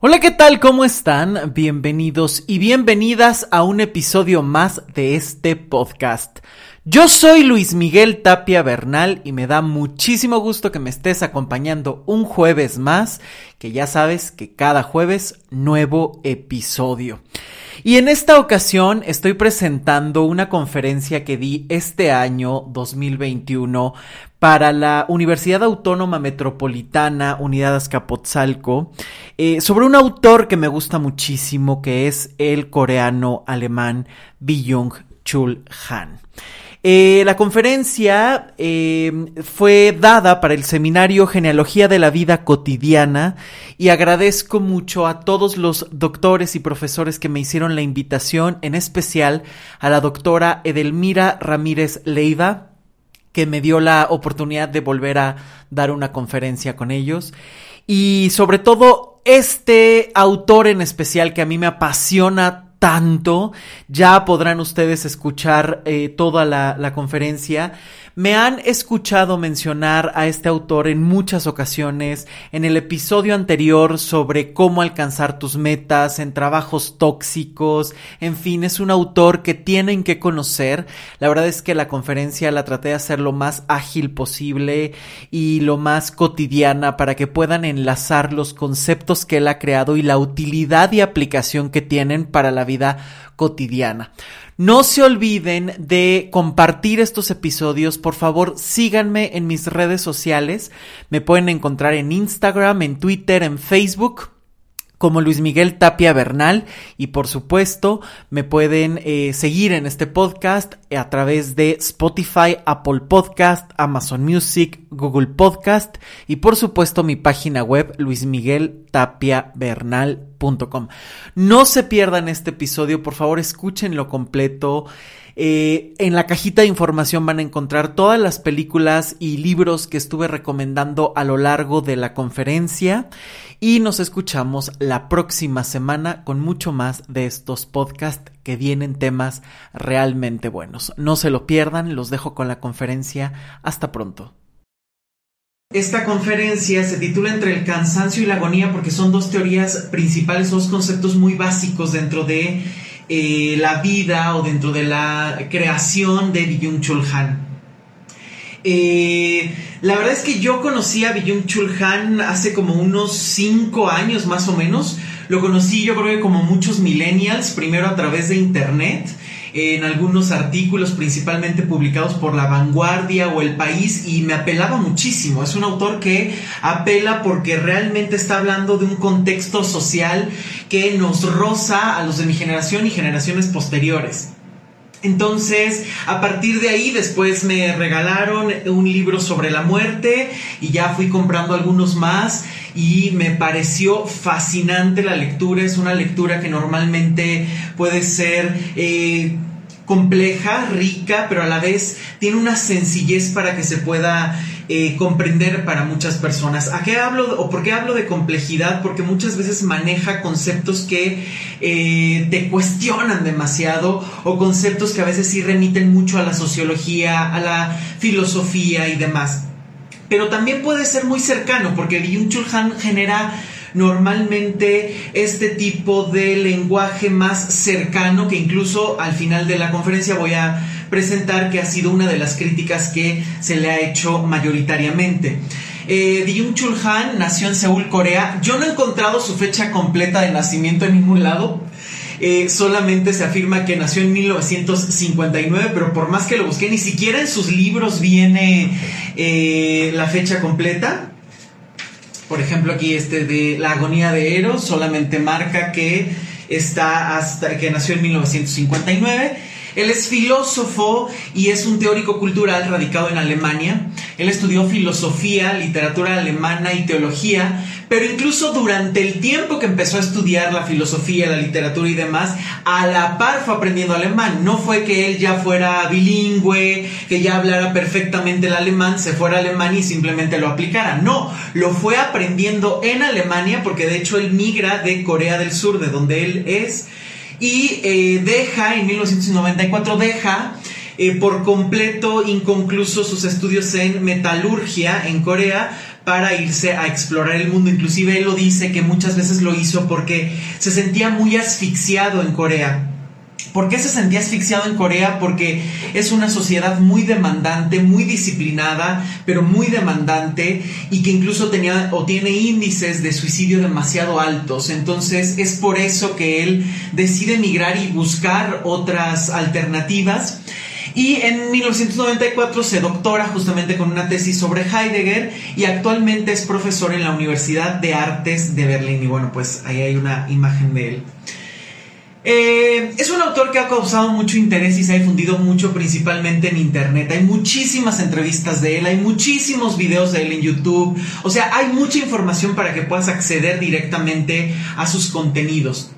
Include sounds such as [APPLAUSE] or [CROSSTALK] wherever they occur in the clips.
Hola, ¿qué tal? ¿Cómo están? Bienvenidos y bienvenidas a un episodio más de este podcast. Yo soy Luis Miguel Tapia Bernal y me da muchísimo gusto que me estés acompañando un jueves más, que ya sabes que cada jueves nuevo episodio. Y en esta ocasión estoy presentando una conferencia que di este año 2021 para la Universidad Autónoma Metropolitana Unidad Azcapotzalco eh, sobre un autor que me gusta muchísimo que es el coreano alemán Byung Chul Han. Eh, la conferencia eh, fue dada para el seminario Genealogía de la Vida Cotidiana y agradezco mucho a todos los doctores y profesores que me hicieron la invitación, en especial a la doctora Edelmira Ramírez Leiva, que me dio la oportunidad de volver a dar una conferencia con ellos. Y sobre todo este autor en especial que a mí me apasiona tanto. Ya podrán ustedes escuchar eh, toda la, la conferencia. Me han escuchado mencionar a este autor en muchas ocasiones, en el episodio anterior sobre cómo alcanzar tus metas, en trabajos tóxicos, en fin, es un autor que tienen que conocer. La verdad es que la conferencia la traté de hacer lo más ágil posible y lo más cotidiana para que puedan enlazar los conceptos que él ha creado y la utilidad y aplicación que tienen para la vida cotidiana. No se olviden de compartir estos episodios. Por favor, síganme en mis redes sociales. Me pueden encontrar en Instagram, en Twitter, en Facebook como Luis Miguel Tapia Bernal y por supuesto me pueden eh, seguir en este podcast a través de Spotify, Apple Podcast, Amazon Music, Google Podcast y por supuesto mi página web No se pierdan este episodio, por favor escúchenlo completo. Eh, en la cajita de información van a encontrar todas las películas y libros que estuve recomendando a lo largo de la conferencia y nos escuchamos la próxima semana con mucho más de estos podcasts que vienen temas realmente buenos. No se lo pierdan, los dejo con la conferencia. Hasta pronto. Esta conferencia se titula Entre el cansancio y la agonía porque son dos teorías principales, dos conceptos muy básicos dentro de eh, la vida o dentro de la creación de Byung Chul Han. Eh, la verdad es que yo conocí a Byung Chul Han hace como unos 5 años más o menos. Lo conocí yo creo que como muchos millennials, primero a través de internet en algunos artículos principalmente publicados por La Vanguardia o El País y me apelaba muchísimo. Es un autor que apela porque realmente está hablando de un contexto social que nos roza a los de mi generación y generaciones posteriores. Entonces, a partir de ahí, después me regalaron un libro sobre la muerte y ya fui comprando algunos más y me pareció fascinante la lectura. Es una lectura que normalmente puede ser... Eh, compleja, rica, pero a la vez tiene una sencillez para que se pueda eh, comprender para muchas personas. ¿A qué hablo o por qué hablo de complejidad? Porque muchas veces maneja conceptos que eh, te cuestionan demasiado o conceptos que a veces sí remiten mucho a la sociología, a la filosofía y demás. Pero también puede ser muy cercano porque Byung Chul Han genera normalmente este tipo de lenguaje más cercano que incluso al final de la conferencia voy a presentar que ha sido una de las críticas que se le ha hecho mayoritariamente. Eh, Byung Chul Han nació en Seúl, Corea. Yo no he encontrado su fecha completa de nacimiento en ningún lado. Eh, solamente se afirma que nació en 1959, pero por más que lo busqué, ni siquiera en sus libros viene eh, la fecha completa. Por ejemplo, aquí este de La agonía de Eros solamente marca que está hasta que nació en 1959. Él es filósofo y es un teórico cultural radicado en Alemania. Él estudió filosofía, literatura alemana y teología, pero incluso durante el tiempo que empezó a estudiar la filosofía, la literatura y demás, a la par fue aprendiendo alemán. No fue que él ya fuera bilingüe, que ya hablara perfectamente el alemán, se fuera alemán y simplemente lo aplicara. No, lo fue aprendiendo en Alemania porque de hecho él migra de Corea del Sur, de donde él es, y eh, deja, en 1994 deja eh, por completo inconcluso sus estudios en metalurgia en Corea para irse a explorar el mundo. Inclusive él lo dice que muchas veces lo hizo porque se sentía muy asfixiado en Corea ¿Por qué se sentía asfixiado en Corea? Porque es una sociedad muy demandante, muy disciplinada, pero muy demandante y que incluso tenía o tiene índices de suicidio demasiado altos. Entonces es por eso que él decide emigrar y buscar otras alternativas. Y en 1994 se doctora justamente con una tesis sobre Heidegger y actualmente es profesor en la Universidad de Artes de Berlín. Y bueno, pues ahí hay una imagen de él. Eh, es un autor que ha causado mucho interés y se ha difundido mucho principalmente en internet. Hay muchísimas entrevistas de él, hay muchísimos videos de él en YouTube. O sea, hay mucha información para que puedas acceder directamente a sus contenidos.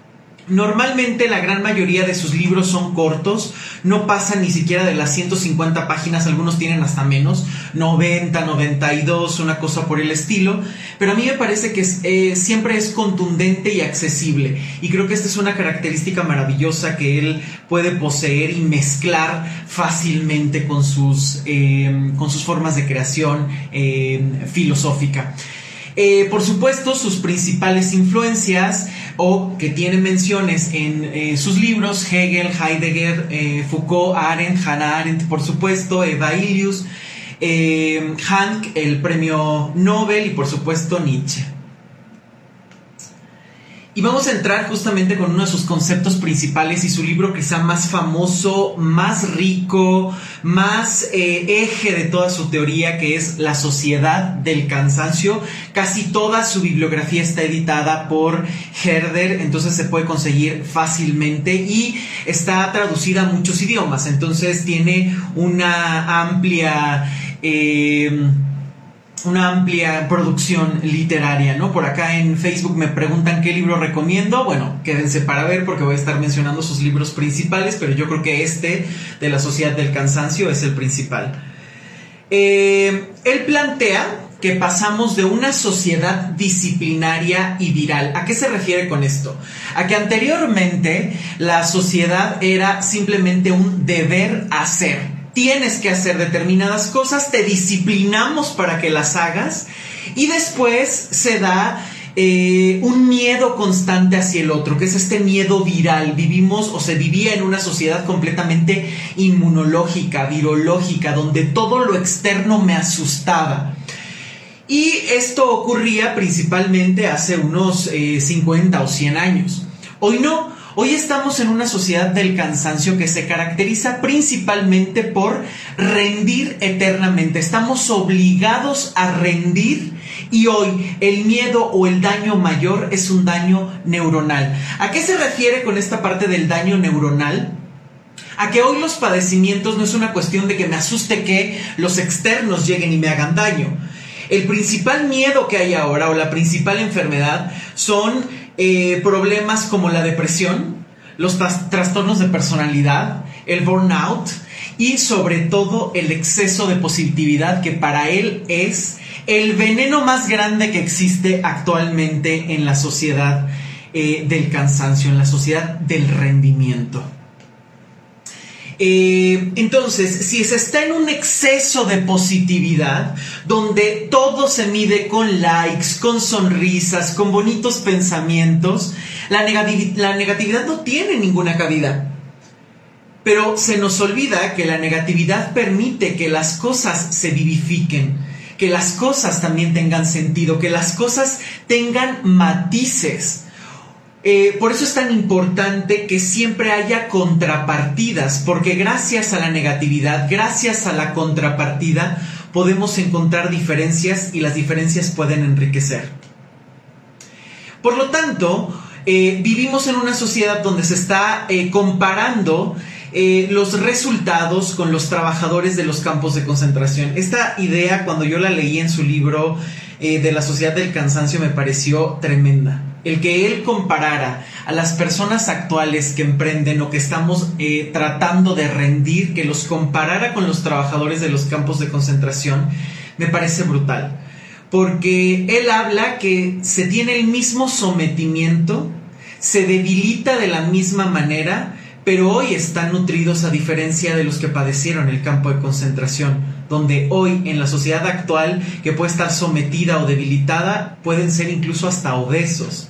Normalmente la gran mayoría de sus libros son cortos, no pasan ni siquiera de las 150 páginas, algunos tienen hasta menos, 90, 92, una cosa por el estilo, pero a mí me parece que eh, siempre es contundente y accesible y creo que esta es una característica maravillosa que él puede poseer y mezclar fácilmente con sus, eh, con sus formas de creación eh, filosófica. Eh, por supuesto, sus principales influencias o que tiene menciones en eh, sus libros, Hegel, Heidegger, eh, Foucault, Arendt, Hannah Arendt, por supuesto, Eva Ilius, Hank, el premio Nobel y por supuesto Nietzsche. Y vamos a entrar justamente con uno de sus conceptos principales y su libro quizá más famoso, más rico, más eh, eje de toda su teoría, que es La Sociedad del Cansancio. Casi toda su bibliografía está editada por Herder, entonces se puede conseguir fácilmente y está traducida a muchos idiomas, entonces tiene una amplia... Eh, una amplia producción literaria, ¿no? Por acá en Facebook me preguntan qué libro recomiendo. Bueno, quédense para ver porque voy a estar mencionando sus libros principales, pero yo creo que este de la Sociedad del Cansancio es el principal. Eh, él plantea que pasamos de una sociedad disciplinaria y viral. ¿A qué se refiere con esto? A que anteriormente la sociedad era simplemente un deber hacer tienes que hacer determinadas cosas, te disciplinamos para que las hagas y después se da eh, un miedo constante hacia el otro, que es este miedo viral. Vivimos o se vivía en una sociedad completamente inmunológica, virológica, donde todo lo externo me asustaba. Y esto ocurría principalmente hace unos 50 eh, o 100 años. Hoy no, Hoy estamos en una sociedad del cansancio que se caracteriza principalmente por rendir eternamente. Estamos obligados a rendir y hoy el miedo o el daño mayor es un daño neuronal. ¿A qué se refiere con esta parte del daño neuronal? A que hoy los padecimientos no es una cuestión de que me asuste que los externos lleguen y me hagan daño. El principal miedo que hay ahora o la principal enfermedad son eh, problemas como la depresión, los trastornos de personalidad, el burnout y sobre todo el exceso de positividad que para él es el veneno más grande que existe actualmente en la sociedad eh, del cansancio, en la sociedad del rendimiento. Eh, entonces, si se está en un exceso de positividad, donde todo se mide con likes, con sonrisas, con bonitos pensamientos, la, la negatividad no tiene ninguna cabida. Pero se nos olvida que la negatividad permite que las cosas se vivifiquen, que las cosas también tengan sentido, que las cosas tengan matices. Eh, por eso es tan importante que siempre haya contrapartidas, porque gracias a la negatividad, gracias a la contrapartida, podemos encontrar diferencias y las diferencias pueden enriquecer. Por lo tanto, eh, vivimos en una sociedad donde se está eh, comparando los resultados con los trabajadores de los campos de concentración. Esta idea, cuando yo la leí en su libro de la sociedad del cansancio, me pareció tremenda el que él comparara a las personas actuales que emprenden o que estamos eh, tratando de rendir, que los comparara con los trabajadores de los campos de concentración, me parece brutal. Porque él habla que se tiene el mismo sometimiento, se debilita de la misma manera, pero hoy están nutridos a diferencia de los que padecieron el campo de concentración. Donde hoy en la sociedad actual que puede estar sometida o debilitada pueden ser incluso hasta obesos,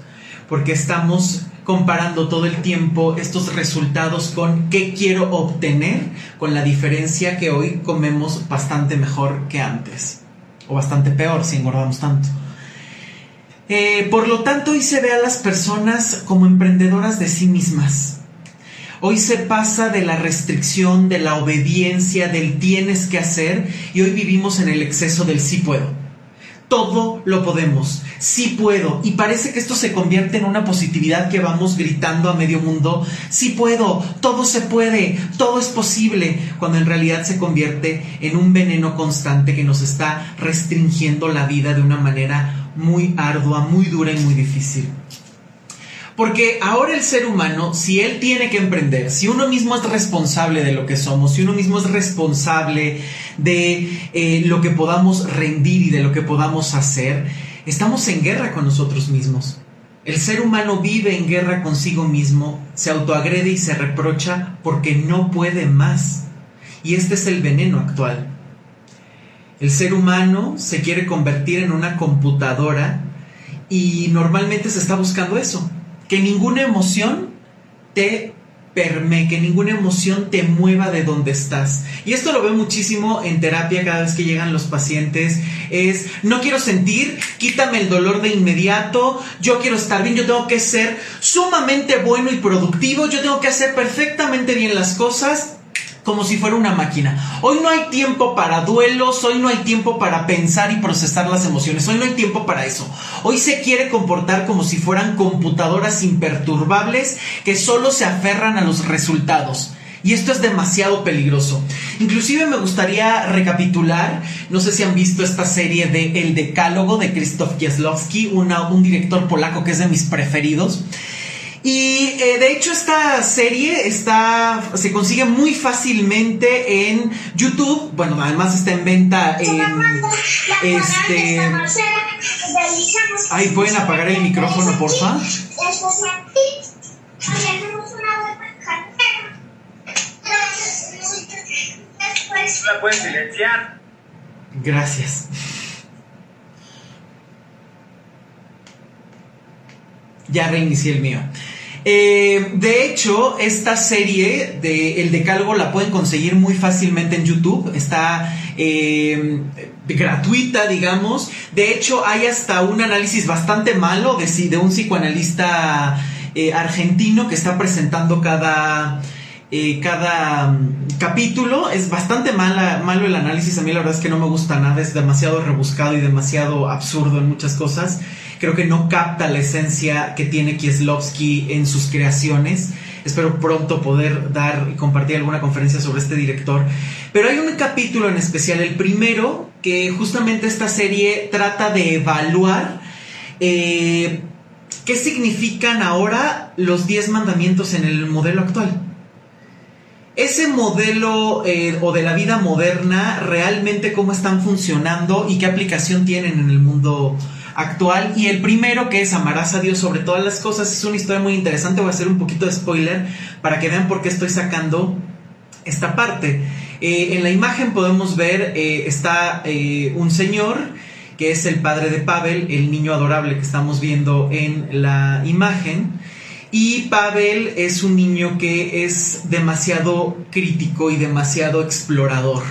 porque estamos comparando todo el tiempo estos resultados con qué quiero obtener, con la diferencia que hoy comemos bastante mejor que antes, o bastante peor si engordamos tanto. Eh, por lo tanto, hoy se ve a las personas como emprendedoras de sí mismas. Hoy se pasa de la restricción, de la obediencia, del tienes que hacer, y hoy vivimos en el exceso del sí puedo. Todo lo podemos, sí puedo. Y parece que esto se convierte en una positividad que vamos gritando a medio mundo, sí puedo, todo se puede, todo es posible, cuando en realidad se convierte en un veneno constante que nos está restringiendo la vida de una manera muy ardua, muy dura y muy difícil. Porque ahora el ser humano, si él tiene que emprender, si uno mismo es responsable de lo que somos, si uno mismo es responsable de eh, lo que podamos rendir y de lo que podamos hacer, estamos en guerra con nosotros mismos. El ser humano vive en guerra consigo mismo, se autoagrede y se reprocha porque no puede más. Y este es el veneno actual. El ser humano se quiere convertir en una computadora y normalmente se está buscando eso, que ninguna emoción te perme, que ninguna emoción te mueva de donde estás. Y esto lo veo muchísimo en terapia cada vez que llegan los pacientes. Es, no quiero sentir, quítame el dolor de inmediato, yo quiero estar bien, yo tengo que ser sumamente bueno y productivo, yo tengo que hacer perfectamente bien las cosas como si fuera una máquina. Hoy no hay tiempo para duelos, hoy no hay tiempo para pensar y procesar las emociones, hoy no hay tiempo para eso. Hoy se quiere comportar como si fueran computadoras imperturbables que solo se aferran a los resultados. Y esto es demasiado peligroso. Inclusive me gustaría recapitular, no sé si han visto esta serie de El Decálogo de Krzysztof Kieslowski, un director polaco que es de mis preferidos. Y eh, de hecho esta serie está se consigue muy fácilmente en YouTube. Bueno, además está en venta en este. Ay, pueden apagar el micrófono, porfa. La pueden silenciar. Gracias. Ya reinicié el mío. Eh, de hecho, esta serie de El Decálogo la pueden conseguir muy fácilmente en YouTube. Está eh, gratuita, digamos. De hecho, hay hasta un análisis bastante malo de, de un psicoanalista eh, argentino que está presentando cada, cada mm, capítulo. Es bastante mala, malo el análisis. A mí la verdad es que no me gusta nada. Es demasiado rebuscado y demasiado absurdo en muchas cosas creo que no capta la esencia que tiene Kieslowski en sus creaciones. Espero pronto poder dar y compartir alguna conferencia sobre este director. Pero hay un capítulo en especial, el primero, que justamente esta serie trata de evaluar eh, qué significan ahora los 10 mandamientos en el modelo actual. Ese modelo eh, o de la vida moderna, realmente cómo están funcionando y qué aplicación tienen en el mundo actual. Y el primero, que es Amarás a Dios sobre todas las cosas, es una historia muy interesante. Voy a hacer un poquito de spoiler para que vean por qué estoy sacando esta parte. Eh, en la imagen podemos ver, eh, está un señor que es el padre de Pavel, el niño adorable que estamos viendo en la imagen. Y Pavel es un niño que es demasiado crítico y demasiado explorador.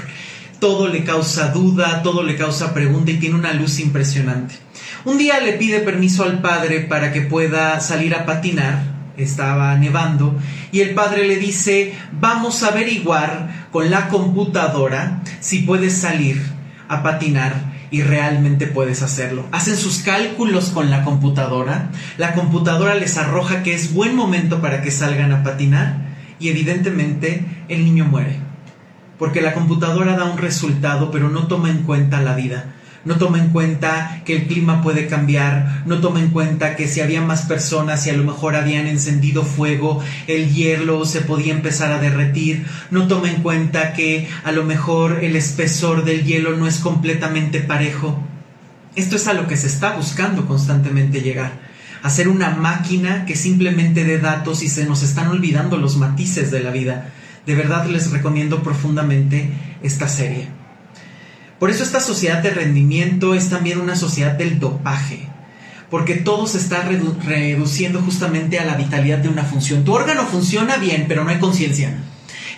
Todo le causa duda, todo le causa pregunta y tiene una luz impresionante. Un día le pide permiso al padre para que pueda salir a patinar, estaba nevando, y el padre le dice, vamos a averiguar con la computadora si puedes salir a patinar y realmente puedes hacerlo. Hacen sus cálculos con la computadora, la computadora les arroja que es buen momento para que salgan a patinar y evidentemente el niño muere. Porque la computadora da un resultado pero no toma en cuenta la vida no toma en cuenta que el clima puede cambiar, no toma en cuenta que si había más personas y a lo mejor habían encendido fuego, el hielo se podía empezar a derretir, no toma en cuenta que a lo mejor el espesor del hielo no es completamente parejo. Esto es a lo que se está buscando constantemente llegar. Hacer una máquina que simplemente dé datos y se nos están olvidando los matices de la vida. De verdad les recomiendo profundamente esta serie. Por eso esta sociedad de rendimiento es también una sociedad del dopaje, porque todo se está reduciendo justamente a la vitalidad de una función. Tu órgano funciona bien, pero no hay conciencia.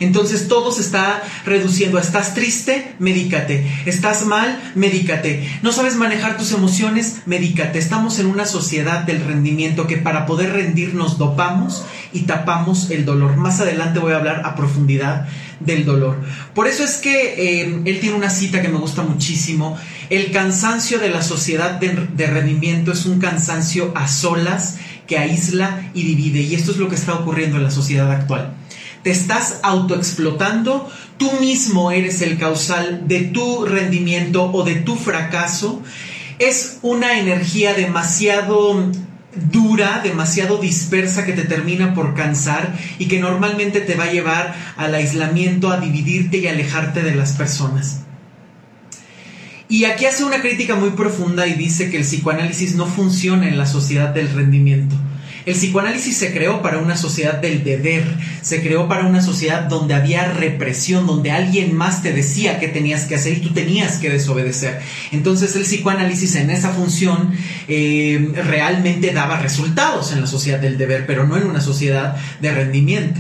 Entonces todo se está reduciendo. Estás triste, medícate. Estás mal, medícate. No sabes manejar tus emociones, medícate. Estamos en una sociedad del rendimiento que para poder rendirnos dopamos y tapamos el dolor. Más adelante voy a hablar a profundidad del dolor. Por eso es que eh, él tiene una cita que me gusta muchísimo. El cansancio de la sociedad de, de rendimiento es un cansancio a solas que aísla y divide. Y esto es lo que está ocurriendo en la sociedad actual te estás autoexplotando, tú mismo eres el causal de tu rendimiento o de tu fracaso. Es una energía demasiado dura, demasiado dispersa que te termina por cansar y que normalmente te va a llevar al aislamiento, a dividirte y alejarte de las personas. Y aquí hace una crítica muy profunda y dice que el psicoanálisis no funciona en la sociedad del rendimiento. El psicoanálisis se creó para una sociedad del deber, se creó para una sociedad donde había represión, donde alguien más te decía qué tenías que hacer y tú tenías que desobedecer. Entonces el psicoanálisis en esa función eh, realmente daba resultados en la sociedad del deber, pero no en una sociedad de rendimiento.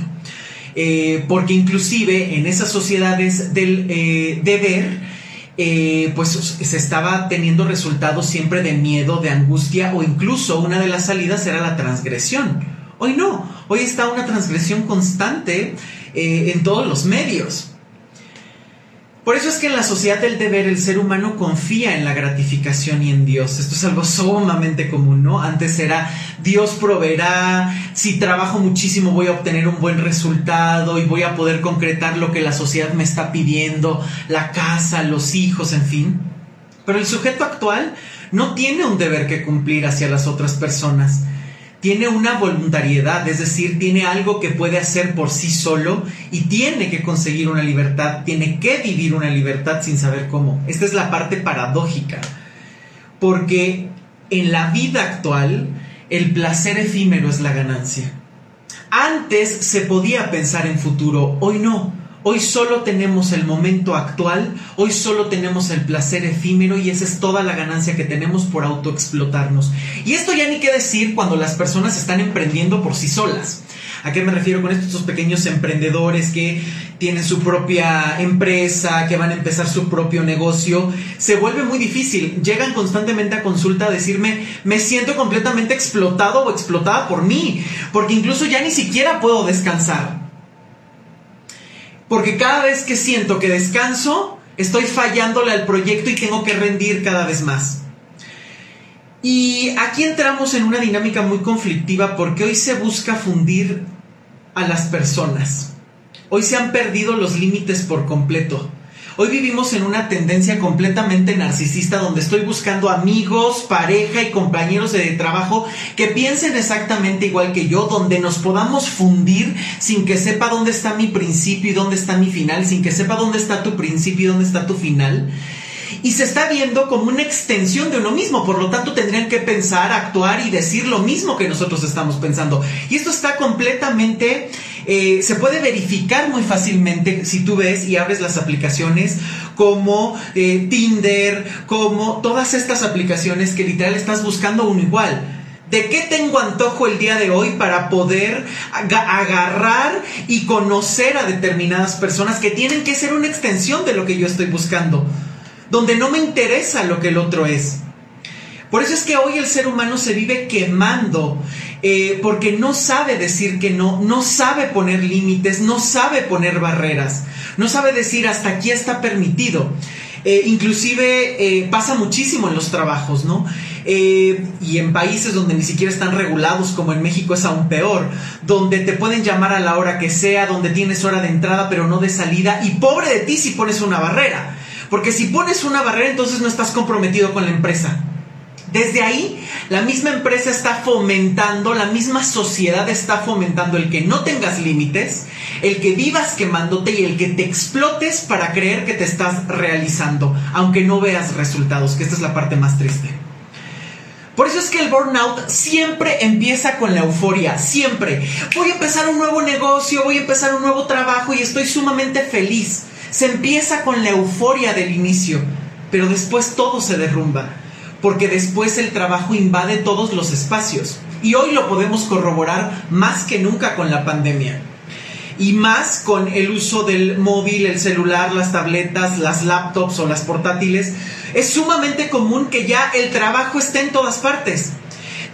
Eh, porque inclusive en esas sociedades del eh, deber, eh, pues se estaba teniendo resultados siempre de miedo, de angustia o incluso una de las salidas era la transgresión. Hoy no, hoy está una transgresión constante eh, en todos los medios. Por eso es que en la sociedad del deber el ser humano confía en la gratificación y en Dios. Esto es algo sumamente común, ¿no? Antes era Dios proveerá, si trabajo muchísimo voy a obtener un buen resultado y voy a poder concretar lo que la sociedad me está pidiendo, la casa, los hijos, en fin. Pero el sujeto actual no tiene un deber que cumplir hacia las otras personas tiene una voluntariedad, es decir, tiene algo que puede hacer por sí solo y tiene que conseguir una libertad, tiene que vivir una libertad sin saber cómo. Esta es la parte paradójica, porque en la vida actual el placer efímero es la ganancia. Antes se podía pensar en futuro, hoy no. Hoy solo tenemos el momento actual, hoy solo tenemos el placer efímero y esa es toda la ganancia que tenemos por autoexplotarnos. Y esto ya ni qué decir cuando las personas están emprendiendo por sí solas. ¿A qué me refiero con esto? Estos pequeños emprendedores que tienen su propia empresa, que van a empezar su propio negocio, se vuelve muy difícil. Llegan constantemente a consulta a decirme, me siento completamente explotado o explotada por mí, porque incluso ya ni siquiera puedo descansar. Porque cada vez que siento que descanso, estoy fallándole al proyecto y tengo que rendir cada vez más. Y aquí entramos en una dinámica muy conflictiva porque hoy se busca fundir a las personas. Hoy se han perdido los límites por completo. Hoy vivimos en una tendencia completamente narcisista donde estoy buscando amigos, pareja y compañeros de trabajo que piensen exactamente igual que yo, donde nos podamos fundir sin que sepa dónde está mi principio y dónde está mi final, sin que sepa dónde está tu principio y dónde está tu final y se está viendo como una extensión de uno mismo. Por lo tanto, tendrían que pensar, actuar y decir lo mismo que nosotros estamos pensando. Y esto está completamente, eh, se puede verificar muy fácilmente si tú ves y abres las aplicaciones como eh, Tinder, como todas estas aplicaciones que literal estás buscando uno igual. ¿De qué tengo antojo el día de hoy para poder agarrar y conocer a determinadas personas que tienen que ser una extensión de lo que yo estoy buscando? donde no me interesa lo que el otro es. Por eso es que hoy el ser humano se vive quemando, eh, porque no sabe decir que no, no sabe poner límites, no sabe poner barreras, no sabe decir hasta aquí está permitido. Eh, inclusive eh, pasa muchísimo en los trabajos, ¿no? y en países donde ni siquiera están regulados, como en México es aún peor, donde te pueden llamar a la hora que sea, donde tienes hora de entrada pero no de salida, y pobre de ti si pones una barrera. Porque si pones una barrera, entonces no estás comprometido con la empresa. Desde ahí, la misma empresa está fomentando, la misma sociedad está fomentando el que no tengas límites, el que vivas quemándote y el que te explotes para creer que te estás realizando, aunque no veas resultados, que esta es la parte más triste. Por eso es que el burnout siempre empieza con la euforia, siempre. Voy a empezar un nuevo negocio, voy a empezar un nuevo trabajo y estoy sumamente feliz. Se empieza con la euforia del inicio. pero después todo se derrumba, porque después el trabajo invade todos los espacios. Y hoy lo podemos corroborar más que nunca con la pandemia. Y más con el uso del móvil, el celular, las tabletas, las laptops o las portátiles. Es sumamente común que ya el trabajo esté en todas partes.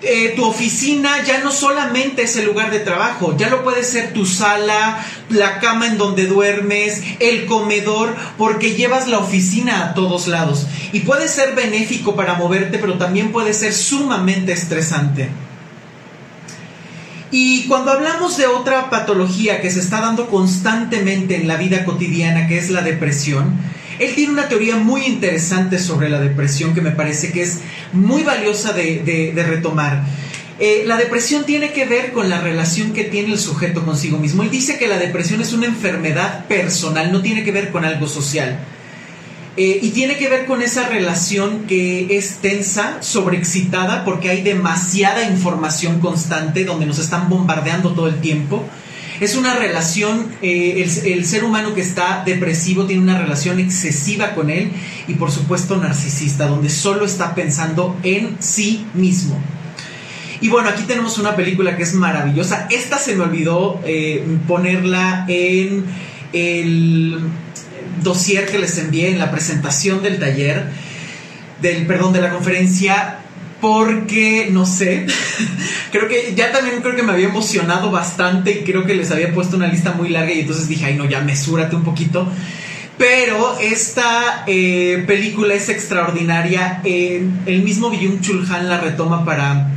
Eh, tu oficina ya no solamente es el lugar de trabajo, ya lo puede ser tu sala, la cama en donde duermes, el comedor, porque llevas la oficina a todos lados. Y puede ser benéfico para moverte, pero también puede ser sumamente estresante. Y cuando hablamos de otra patología que se está dando constantemente en la vida cotidiana, que es la depresión, él tiene una teoría muy interesante sobre la depresión que me parece que es muy valiosa de, retomar. Eh, la depresión tiene que ver con la relación que tiene el sujeto consigo mismo. Él dice que la depresión es una enfermedad personal, no tiene que ver con algo social. Eh, y tiene que ver con esa relación que es tensa, sobreexcitada, porque hay demasiada información constante donde nos están bombardeando todo el tiempo es una relación, eh, el, ser humano que está depresivo tiene una relación excesiva con él y por supuesto narcisista, donde solo está pensando en sí mismo. Y bueno, aquí tenemos una película que es maravillosa. Esta se me olvidó eh, ponerla en el dossier que les envié en la presentación del taller, del, perdón, de la conferencia porque, no sé, [LAUGHS] creo que ya también creo que me había emocionado bastante y creo que les había puesto una lista muy larga y entonces dije, ay no, ya mesúrate un poquito. Pero esta eh, película es extraordinaria. el mismo Byung Chul Han la retoma para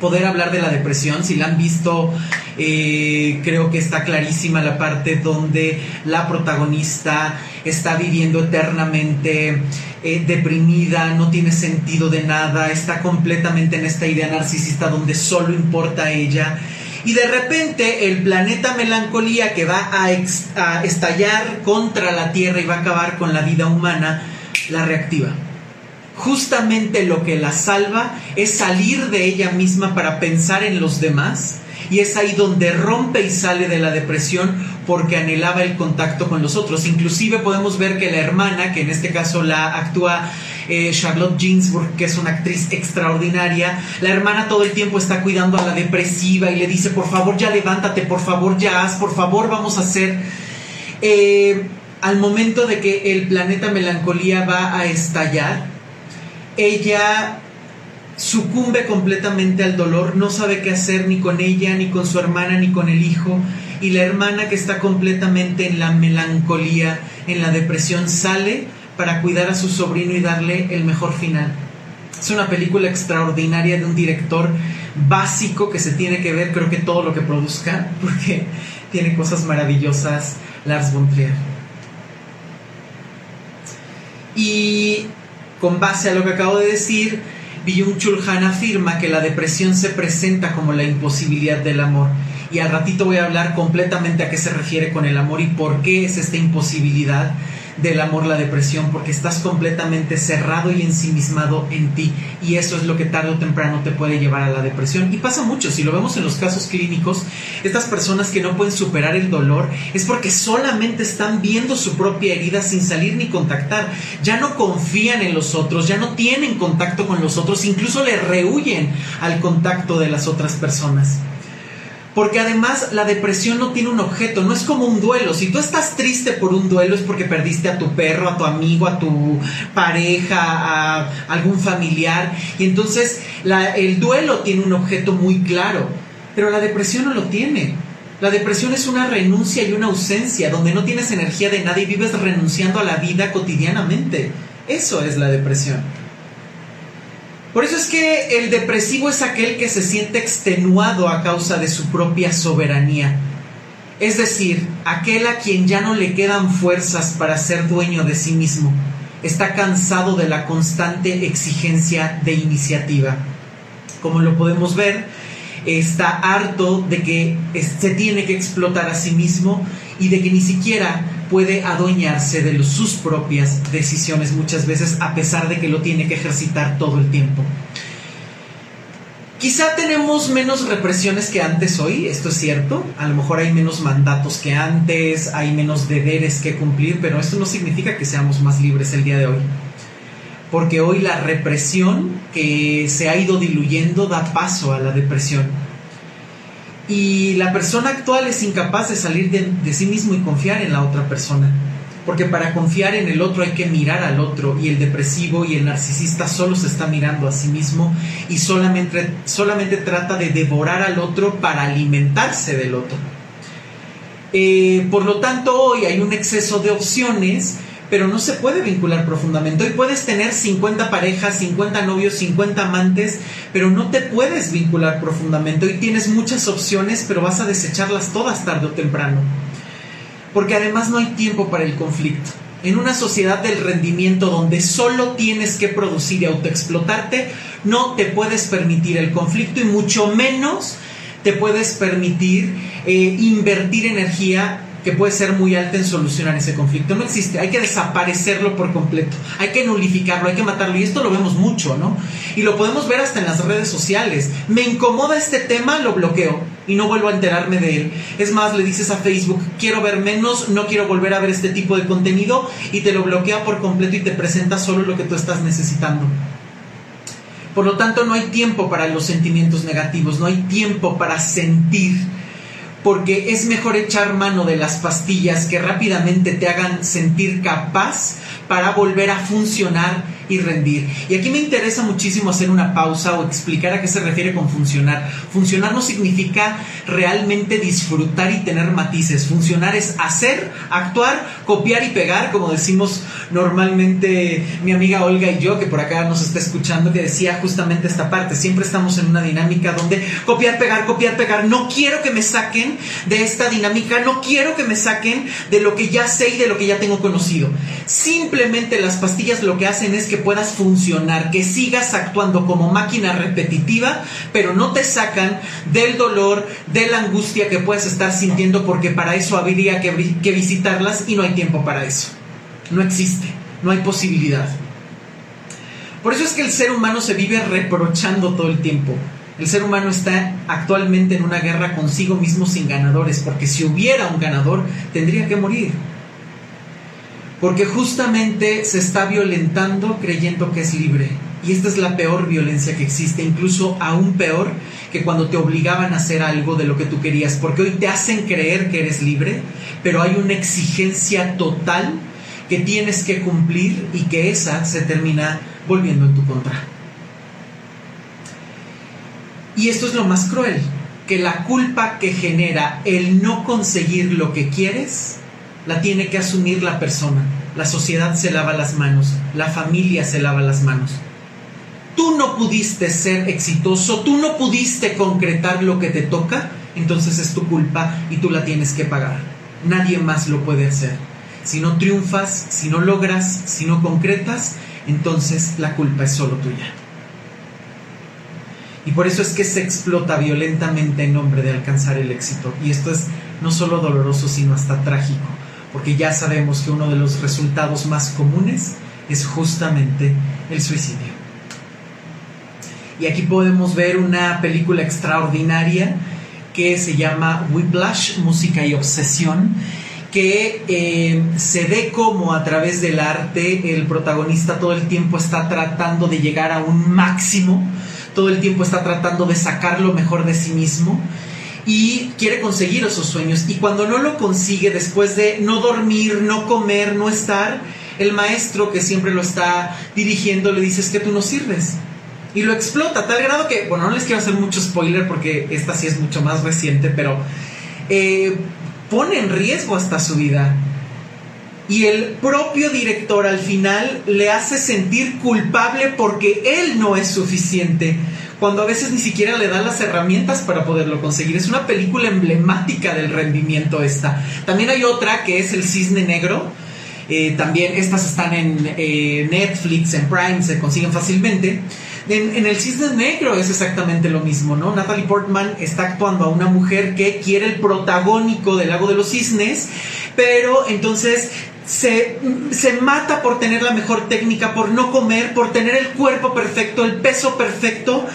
poder hablar de la depresión. Si la han visto, eh, creo que está clarísima la parte donde la protagonista está viviendo eternamente eh, deprimida, no tiene sentido de nada, está completamente en esta idea narcisista donde solo importa ella. Y de repente el planeta melancolía que va a, a estallar contra la Tierra y va a acabar con la vida humana, la reactiva justamente lo que la salva es salir de ella misma para pensar en los demás y es ahí donde rompe y sale de la depresión porque anhelaba el contacto con los otros. Inclusive podemos ver que la hermana, que en este caso la actúa eh, Charlotte Ginsburg, que es una actriz extraordinaria, la hermana todo el tiempo está cuidando a la depresiva y le dice, por favor ya levántate, por favor ya haz, por favor vamos a hacer... Eh, al momento de que el planeta melancolía va a estallar, ella sucumbe completamente al dolor, no sabe qué hacer ni con ella, ni con su hermana, ni con el hijo, y la hermana que está completamente en la melancolía, en la depresión, sale para cuidar a su sobrino y darle el mejor final. Es una película extraordinaria de un director básico que se tiene que ver, creo que todo lo que produzca, [LAUGHS] porque tiene cosas maravillosas, Lars von Trier. Y con base a lo que acabo de decir, Byung-Chul Han afirma que la depresión se presenta como la imposibilidad del amor. Y al ratito voy a hablar completamente a qué se refiere con el amor y por qué es esta imposibilidad del amor la depresión, porque estás completamente cerrado y ensimismado en ti. Y eso es lo que tarde o temprano te puede llevar a la depresión. Y pasa mucho, si lo vemos en los casos clínicos, estas personas que no pueden superar el dolor es porque solamente están viendo su propia herida sin salir ni contactar. Ya no confían en los otros, ya no tienen contacto con los otros, incluso le rehuyen al contacto de las otras personas. Porque además la depresión no tiene un objeto, no es como un duelo. Si tú estás triste por un duelo es porque perdiste a tu perro, a tu amigo, a tu pareja, a algún familiar. Y entonces el duelo tiene un objeto muy claro, pero la depresión no lo tiene. La depresión es una renuncia y una ausencia, donde no tienes energía de nada y vives renunciando a la vida cotidianamente. Eso es la depresión. Por eso es que el depresivo es aquel que se siente extenuado a causa de su propia soberanía. Es decir, aquel a quien ya no le quedan fuerzas para ser dueño de sí mismo. Está cansado de la constante exigencia de iniciativa. Como lo podemos ver, está harto de que se tiene que explotar a sí mismo y de que ni siquiera puede adueñarse de sus propias decisiones muchas veces a pesar de que lo tiene que ejercitar todo el tiempo. Quizá tenemos menos represiones que antes hoy, esto es cierto, a lo mejor hay menos mandatos que antes, hay menos deberes que cumplir, pero esto no significa que seamos más libres el día de hoy. porque hoy la represión que se ha ido diluyendo da paso a la depresión. Y la persona actual es incapaz de salir de, sí mismo y confiar en la otra persona. Porque para confiar en el otro hay que mirar al otro y el depresivo y el narcisista solo se está mirando a sí mismo y solamente, solamente trata de devorar al otro para alimentarse del otro. Eh, por lo tanto, hoy hay un exceso de opciones pero no se puede vincular profundamente. Hoy puedes tener 50 parejas, 50 novios, 50 amantes, pero no te puedes vincular profundamente. Hoy tienes muchas opciones, pero vas a desecharlas todas tarde o temprano. Porque además no hay tiempo para el conflicto. En una sociedad del rendimiento donde solo tienes que producir y autoexplotarte, no te puedes permitir el conflicto y mucho menos te puedes permitir eh, invertir energía que puede ser muy alta en solucionar ese conflicto. No existe, hay que desaparecerlo por completo, hay que nulificarlo, hay que matarlo. Y esto lo vemos mucho, ¿no? Y lo podemos ver hasta en las redes sociales. Me incomoda este tema, lo bloqueo y no vuelvo a enterarme de él. Es más, le dices a Facebook, quiero ver menos, no quiero volver a ver este tipo de contenido y te lo bloquea por completo y te presenta solo lo que tú estás necesitando. Por lo tanto, no hay tiempo para los sentimientos negativos, no hay tiempo para sentir porque es mejor echar mano de las pastillas que rápidamente te hagan sentir capaz para volver a funcionar y rendir. Y aquí me interesa muchísimo hacer una pausa o explicar a qué se refiere con funcionar. Funcionar no significa realmente disfrutar y tener matices. Funcionar es hacer, actuar, copiar y pegar, como decimos normalmente mi amiga Olga y yo, que por acá nos está escuchando, que decía justamente esta parte. Siempre estamos en una dinámica donde copiar, pegar, copiar, pegar. No quiero que me saquen de esta dinámica, no quiero que me saquen de lo que ya sé y de lo que ya tengo conocido. Simplemente las pastillas lo que hacen es que puedas funcionar, que sigas actuando como máquina repetitiva, pero no te sacan del dolor, de la angustia que puedes estar sintiendo, porque para eso habría que, que visitarlas y no hay tiempo para eso. No existe, no hay posibilidad. Por eso es que el ser humano se vive reprochando todo el tiempo. El ser humano está actualmente en una guerra consigo mismo sin ganadores, porque si hubiera un ganador, tendría que morir porque justamente se está violentando creyendo que es libre. Y esta es la peor violencia que existe, incluso aún peor que cuando te obligaban a hacer algo de lo que tú querías, porque hoy te hacen creer que eres libre, pero hay una exigencia total que tienes que cumplir y que esa se termina volviendo en tu contra. Y esto es lo más cruel, que la culpa que genera el no conseguir lo que quieres la tiene que asumir la persona. La sociedad se lava las manos, la familia se lava las manos. Tú no pudiste ser exitoso, tú no pudiste concretar lo que te toca, entonces es tu culpa y tú la tienes que pagar. Nadie más lo puede hacer. Si no triunfas, si no logras, si no concretas, entonces la culpa es solo tuya. Y por eso es que se explota violentamente en nombre de alcanzar el éxito. Y esto es no solo doloroso, sino hasta trágico porque ya sabemos que uno de los resultados más comunes es justamente el suicidio. Y aquí podemos ver una película extraordinaria que se llama Whiplash, Música y Obsesión, que eh, se ve como a través del arte el protagonista todo el tiempo está tratando de llegar a un máximo, todo el tiempo está tratando de sacar lo mejor de sí mismo y quiere conseguir esos sueños. Y cuando no lo consigue, después de no dormir, no comer, no estar, el maestro que siempre lo está dirigiendo le dice es que tú no sirves. Y lo explota a tal grado que, bueno, no les quiero hacer mucho spoiler porque esta sí es mucho más reciente, pero eh, pone en riesgo hasta su vida. Y el propio director al final le hace sentir culpable porque él no es suficiente cuando a veces ni siquiera le dan las herramientas para poderlo conseguir. Es una película emblemática del rendimiento esta. También hay otra que es El Cisne Negro. Eh, también estas están en eh, Netflix, en Prime, se consiguen fácilmente. En, en, El Cisne Negro es exactamente lo mismo, ¿no? Natalie Portman está actuando a una mujer que quiere el protagónico del Lago de los Cisnes, pero entonces se, se, mata por tener la mejor técnica, por no comer, por tener el cuerpo perfecto, el peso perfecto,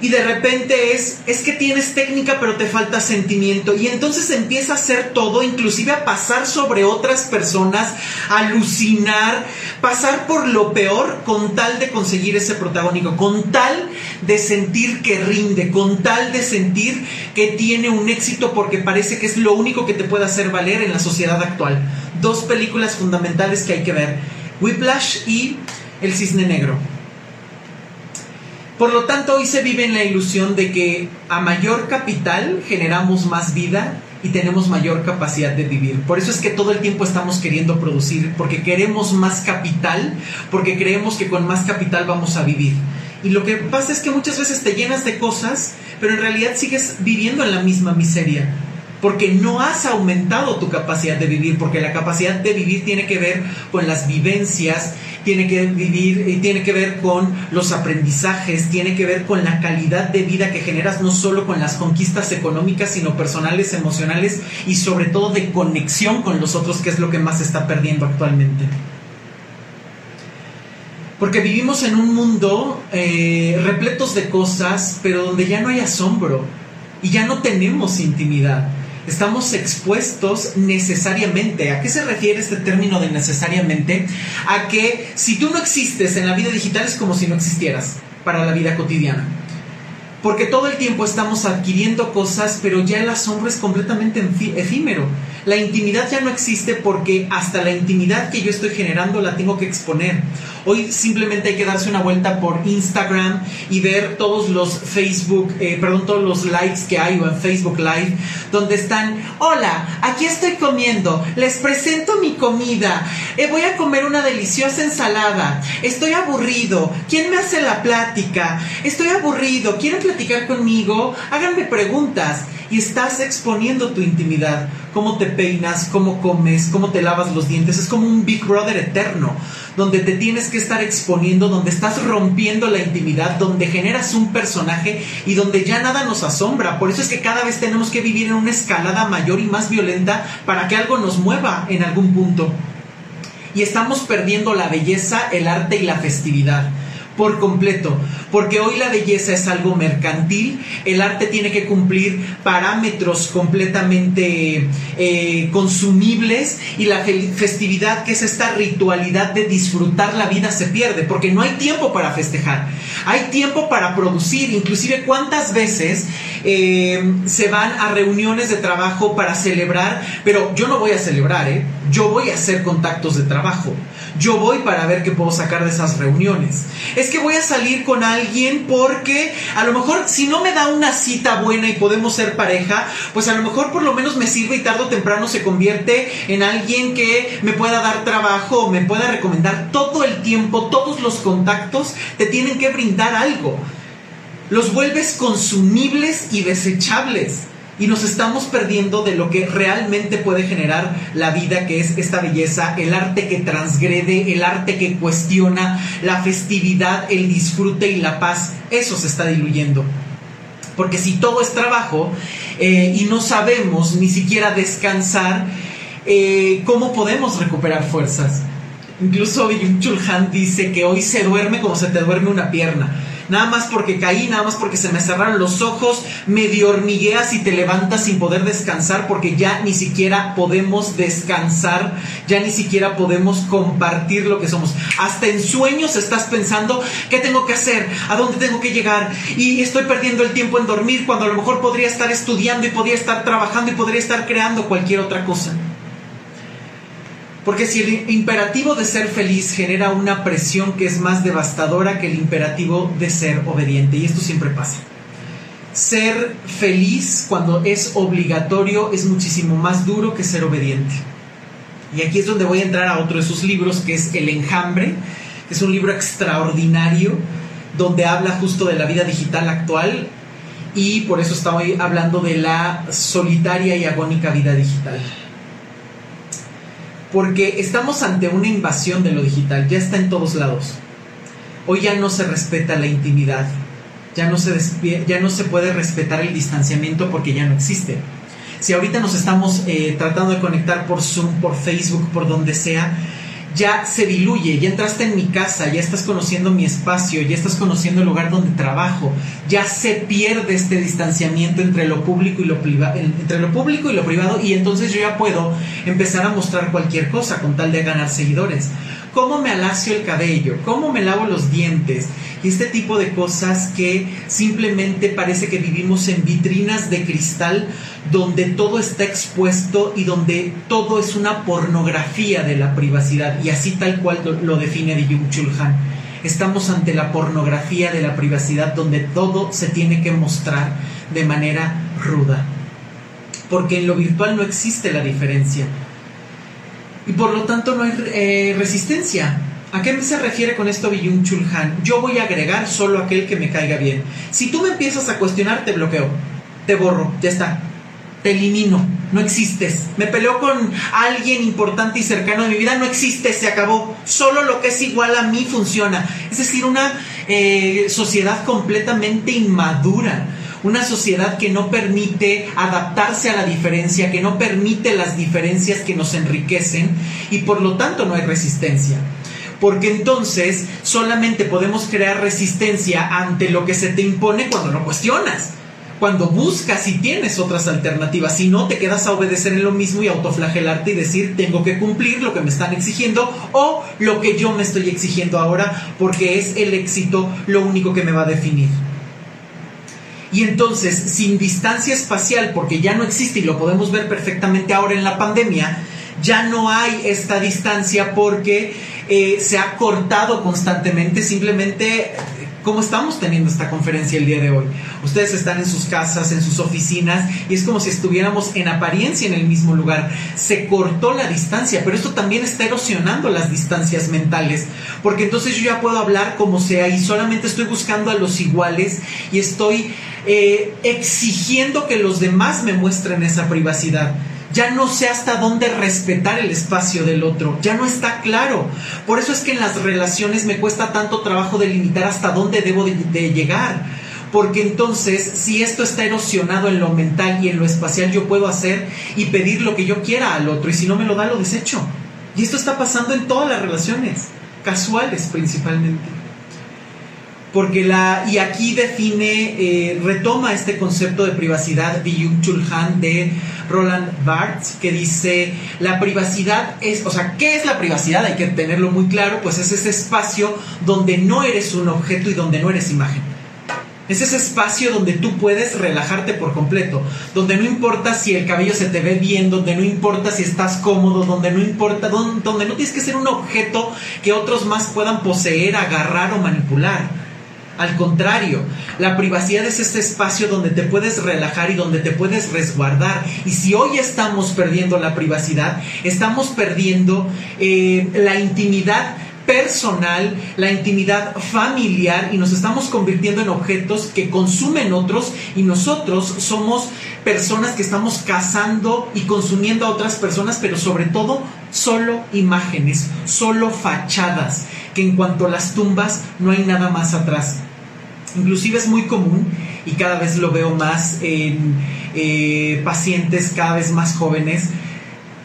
y de repente es, es que tienes técnica pero te falta sentimiento y entonces empieza a hacer todo, inclusive a pasar sobre otras personas, alucinar, pasar por lo peor con tal de conseguir ese protagónico, con tal de sentir que rinde, con tal de sentir que tiene un éxito porque parece que es lo único que te puede hacer valer en la sociedad actual. Dos películas fundamentales que hay que ver, Whiplash y El Cisne Negro. Por lo tanto, hoy se vive en la ilusión de que a mayor capital generamos más vida y tenemos mayor capacidad de vivir. Por eso es que todo el tiempo estamos queriendo producir, porque queremos más capital, porque creemos que con más capital vamos a vivir. Y lo que pasa es que muchas veces te llenas de cosas, pero en realidad sigues viviendo en la misma miseria porque no has aumentado tu capacidad de vivir, porque la capacidad de vivir tiene que ver con las vivencias, tiene que vivir, y tiene que ver con los aprendizajes, tiene que ver con la calidad de vida que generas no solo con las conquistas económicas, sino personales, emocionales y sobre todo de conexión con los otros, que es lo que más se está perdiendo actualmente. Porque vivimos en un mundo eh, repletos de cosas, pero donde ya no hay asombro y ya no tenemos intimidad estamos expuestos necesariamente. ¿A qué se refiere este término de necesariamente? A que si tú no existes en la vida digital es como si no existieras para la vida cotidiana. Porque todo el tiempo estamos adquiriendo cosas, pero ya el asombro es completamente efímero. La intimidad ya no existe porque hasta la intimidad que yo estoy generando la tengo que exponer. Hoy simplemente hay que darse una vuelta por Instagram y ver todos los Facebook, eh, perdón, todos los likes que hay o en Facebook Live, donde están, hola, aquí estoy comiendo, les presento mi comida, eh, voy a comer una deliciosa ensalada, estoy aburrido, ¿quién me hace la plática? Estoy aburrido, ¿quieren platicar conmigo? Háganme preguntas y estás exponiendo tu intimidad, cómo te peinas, cómo comes, cómo te lavas los dientes, es como un Big Brother eterno donde te tienes que estar exponiendo, donde estás rompiendo la intimidad, donde generas un personaje y donde ya nada nos asombra. Por eso es que cada vez tenemos que vivir en una escalada mayor y más violenta para que algo nos mueva en algún punto. Y estamos perdiendo la belleza, el arte y la festividad por completo, porque hoy la belleza es algo mercantil, el arte tiene que cumplir parámetros completamente eh, consumibles. Y la festividad, que es esta ritualidad de disfrutar la vida, se pierde, porque no hay tiempo para festejar, hay tiempo para producir, inclusive cuántas veces eh, se van a reuniones de trabajo para celebrar, pero yo no voy a celebrar, ¿eh? yo voy a hacer contactos de trabajo yo voy para ver qué puedo sacar de esas reuniones. Es que voy a salir con alguien porque a lo mejor si no me da una cita buena y podemos ser pareja, pues a lo mejor por lo menos me sirve y tarde o temprano se convierte en alguien que me pueda dar trabajo me pueda recomendar todo el tiempo, todos los contactos te tienen que brindar algo. Los vuelves consumibles y desechables y nos estamos perdiendo de lo que realmente puede generar la vida, que es esta belleza, el arte que transgrede, el arte que cuestiona, la festividad, el disfrute y la paz. Eso se está diluyendo. Porque si todo es trabajo eh, y no sabemos ni siquiera descansar, eh, ¿cómo podemos recuperar fuerzas? Incluso Byung Chul Han dice que hoy se duerme como se te duerme una pierna nada más porque caí, nada más porque se me cerraron los ojos, medio hormigueas y te levantas sin poder descansar porque ya ni siquiera podemos descansar, ya ni siquiera podemos compartir lo que somos. Hasta en sueños estás pensando, ¿qué tengo que hacer? ¿A dónde tengo que llegar? Y estoy perdiendo el tiempo en dormir cuando a lo mejor podría estar estudiando y podría estar trabajando y podría estar creando cualquier otra cosa. Porque si el imperativo de ser feliz genera una presión que es más devastadora que el imperativo de ser obediente, y esto siempre pasa. Ser feliz cuando es obligatorio es muchísimo más duro que ser obediente. Y aquí es donde voy a entrar a otro de sus libros, que es El Enjambre, que es un libro extraordinario, donde habla justo de la vida digital actual, y por eso estoy hablando de la solitaria y agónica vida digital porque estamos ante una invasión de lo digital, ya está en todos lados. Hoy ya no se respeta la intimidad, ya no se, ya no se puede respetar el distanciamiento porque ya no existe. Si ahorita nos estamos eh, tratando de conectar por Zoom, por Facebook, por donde sea, ya se diluye, ya entraste en mi casa, ya estás conociendo mi espacio, ya estás conociendo el lugar donde trabajo, ya se pierde este distanciamiento entre lo público y lo privado, entre lo público y lo privado y entonces yo ya puedo empezar a mostrar cualquier cosa con tal de ganar seguidores. ¿Cómo me alacio el cabello? ¿Cómo me lavo los dientes? y este tipo de cosas que simplemente parece que vivimos en vitrinas de cristal donde todo está expuesto y donde todo es una pornografía de la privacidad y así tal cual lo, define Byung Chul Han. Estamos ante la pornografía de la privacidad donde todo se tiene que mostrar de manera ruda. Porque en lo virtual no existe la diferencia. Y por lo tanto no hay eh, resistencia. ¿A qué se refiere con esto Byung Chul Han? Yo voy a agregar solo aquel que me caiga bien. Si tú me empiezas a cuestionar, te bloqueo, te borro, ya está. Te elimino, no existes. Me peleo con alguien importante y cercano de mi vida, no existe, se acabó. Solo lo que es igual a mí funciona. Es decir, una eh, sociedad completamente inmadura una sociedad que no permite adaptarse a la diferencia, que no permite las diferencias que nos enriquecen y por lo tanto no hay resistencia porque entonces solamente podemos crear resistencia ante lo que se te impone cuando lo cuestionas, cuando buscas y tienes otras alternativas, si no te quedas a obedecer en lo mismo y autoflagelarte y decir tengo que cumplir lo que me están exigiendo o lo que yo me estoy exigiendo ahora porque es el éxito lo único que me va a definir. Y entonces, sin distancia espacial, porque ya no existe y lo podemos ver perfectamente ahora en la pandemia, ya no hay esta distancia porque eh, se ha cortado constantemente, simplemente como estamos teniendo esta conferencia el día de hoy. Ustedes están en sus casas, en sus oficinas, y es como si estuviéramos en apariencia en el mismo lugar. Se cortó la distancia, pero esto también está erosionando las distancias mentales, porque entonces yo ya puedo hablar como sea y solamente estoy buscando a los iguales y estoy eh, exigiendo que los demás me muestren esa privacidad ya no sé hasta dónde respetar el espacio del otro, ya no está claro. Por eso es que en las relaciones me cuesta tanto trabajo delimitar hasta dónde debo de, llegar. Porque entonces, si esto está erosionado en lo mental y en lo espacial, yo puedo hacer y pedir lo que yo quiera al otro, y si no me lo da, lo desecho. Y esto está pasando en todas las relaciones, casuales principalmente porque la y aquí define eh, retoma este concepto de privacidad Byung Chul Han de Roland Barthes que dice la privacidad es o sea qué es la privacidad hay que tenerlo muy claro pues es ese espacio donde no eres un objeto y donde no eres imagen. Es ese espacio donde tú puedes relajarte por completo, donde no importa si el cabello se te ve bien, donde no importa si estás cómodo, donde no importa, donde, donde no tienes que ser un objeto que otros más puedan poseer, agarrar o manipular al contrario, la privacidad es este espacio donde te puedes relajar y donde te puedes resguardar. Y si hoy estamos perdiendo la privacidad, estamos perdiendo eh, la intimidad personal, la intimidad familiar y nos estamos convirtiendo en objetos que consumen otros y nosotros somos personas que estamos cazando y consumiendo a otras personas, pero sobre todo solo imágenes, solo fachadas, que en cuanto a las tumbas no hay nada más atrás. Inclusive es muy común y cada vez lo veo más en eh, pacientes cada vez más jóvenes.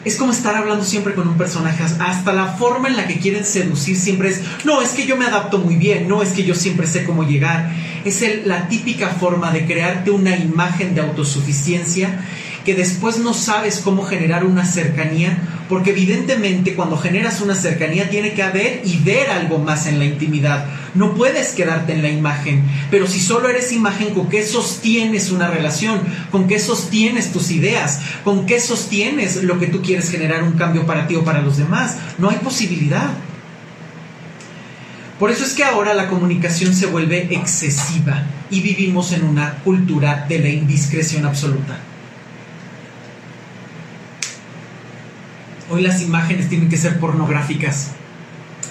Es como estar hablando siempre con un personaje, hasta la forma en la que quieren seducir siempre es, no, es que yo me adapto muy bien, no, es que yo siempre sé cómo llegar. Es la típica forma de crearte una imagen de autosuficiencia que después no sabes cómo generar una cercanía, porque evidentemente cuando generas una cercanía tiene que haber y ver algo más en la intimidad. No puedes quedarte en la imagen, pero si solo eres imagen, ¿con qué sostienes una relación? ¿Con qué sostienes tus ideas? ¿Con qué sostienes lo que tú quieres generar un cambio para ti o para los demás? No hay posibilidad. Por eso es que ahora la comunicación se vuelve excesiva y vivimos en una cultura de la indiscreción absoluta. Hoy las imágenes tienen que ser pornográficas.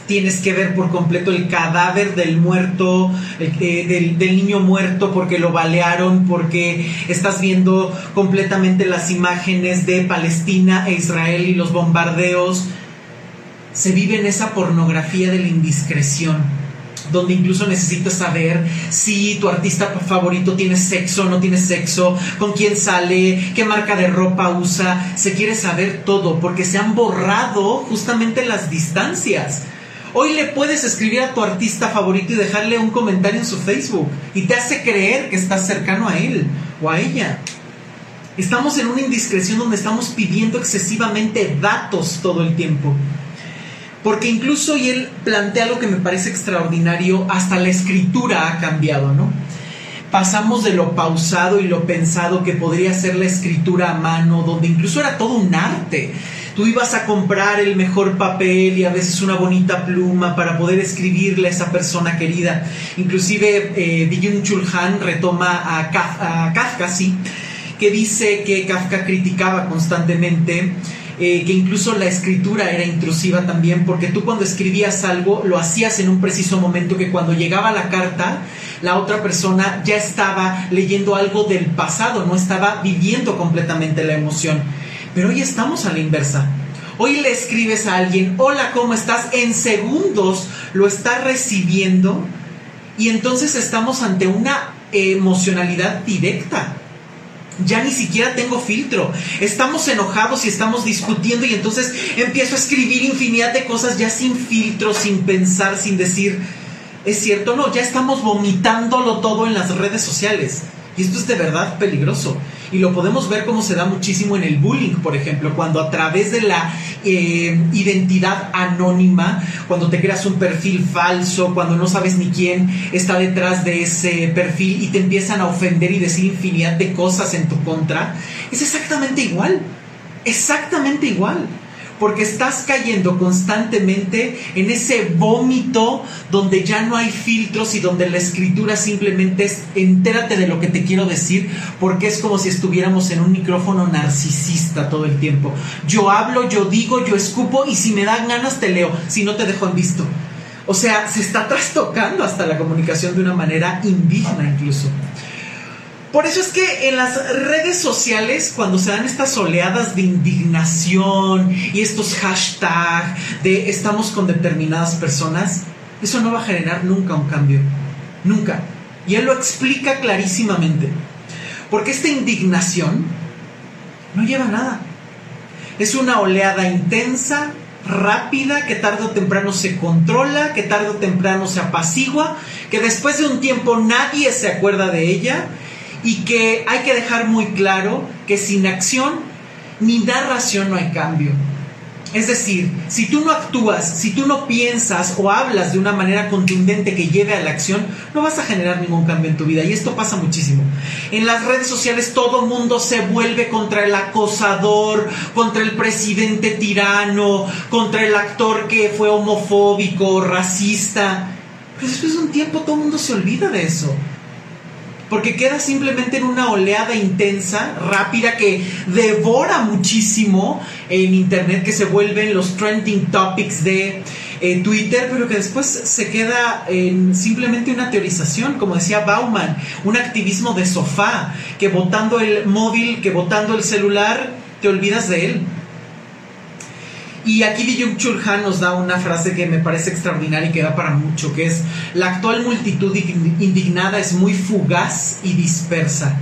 Tienes que ver por completo el cadáver del muerto, del, del niño muerto porque lo balearon, porque estás viendo completamente las imágenes de Palestina e Israel y los bombardeos. Se vive en esa pornografía de la indiscreción donde incluso necesitas saber si tu artista favorito tiene sexo o no tiene sexo, con quién sale, qué marca de ropa usa, se quiere saber todo porque se han borrado justamente las distancias. Hoy le puedes escribir a tu artista favorito y dejarle un comentario en su Facebook y te hace creer que estás cercano a él o a ella. Estamos en una indiscreción donde estamos pidiendo excesivamente datos todo el tiempo. Porque incluso, y él plantea algo que me parece extraordinario, hasta la escritura ha cambiado, ¿no? Pasamos de lo pausado y lo pensado que podría ser la escritura a mano, donde incluso era todo un arte. Tú ibas a comprar el mejor papel y a veces una bonita pluma para poder escribirle a esa persona querida. Inclusive eh, Chulhan retoma a a Kafka, sí, que dice que Kafka criticaba constantemente eh, que incluso la escritura era intrusiva también, porque tú cuando escribías algo lo hacías en un preciso momento que cuando llegaba la carta, la otra persona ya estaba leyendo algo del pasado, no estaba viviendo completamente la emoción. Pero hoy estamos a la inversa. Hoy le escribes a alguien, hola, ¿cómo estás? En segundos lo está recibiendo y entonces estamos ante una emocionalidad directa ya ni siquiera tengo filtro. Estamos enojados y estamos discutiendo y entonces empiezo a escribir infinidad de cosas ya sin filtro, sin pensar, sin decir, es cierto, no, ya estamos vomitándolo todo en las redes sociales. Y esto es de verdad peligroso. Y lo podemos ver como se da muchísimo en el bullying, por ejemplo, cuando a través de la eh, identidad anónima, cuando te creas un perfil falso, cuando no sabes ni quién está detrás de ese perfil y te empiezan a ofender y decir infinidad de cosas en tu contra, es exactamente igual. Exactamente igual porque estás cayendo constantemente en ese vómito donde ya no hay filtros y donde la escritura simplemente es entérate de lo que te quiero decir, porque es como si estuviéramos en un micrófono narcisista todo el tiempo. Yo hablo, yo digo, yo escupo y si me dan ganas te leo, si no te dejo en visto. O sea, se está trastocando hasta la comunicación de una manera indigna incluso. Por eso es que en las redes sociales, cuando se dan estas oleadas de indignación y estos hashtags de estamos con determinadas personas, eso no va a generar nunca un cambio. Nunca. Y él lo explica clarísimamente. Porque esta indignación no lleva nada. Es una oleada intensa, rápida, que tarde o temprano se controla, que tarde o temprano se apacigua, que después de un tiempo nadie se acuerda de ella y que hay que dejar muy claro que sin acción ni narración no hay cambio. Es decir, si tú no actúas, si tú no piensas o hablas de una manera contundente que lleve a la acción, no vas a generar ningún cambio en tu vida. Y esto pasa muchísimo. En las redes sociales todo mundo se vuelve contra el acosador, contra el presidente tirano, contra el actor que fue homofóbico, racista. Pero después de un tiempo todo mundo se olvida de eso porque queda simplemente en una oleada intensa, rápida, que devora muchísimo en Internet, que se vuelven los trending topics de eh, Twitter, pero que después se queda en simplemente una teorización, como decía Bauman, un activismo de sofá, que votando el móvil, que votando el celular, te olvidas de él. Y aquí Byung Chul Han nos da una frase que me parece extraordinaria y que da para mucho, que es, la actual multitud indignada es muy fugaz y dispersa.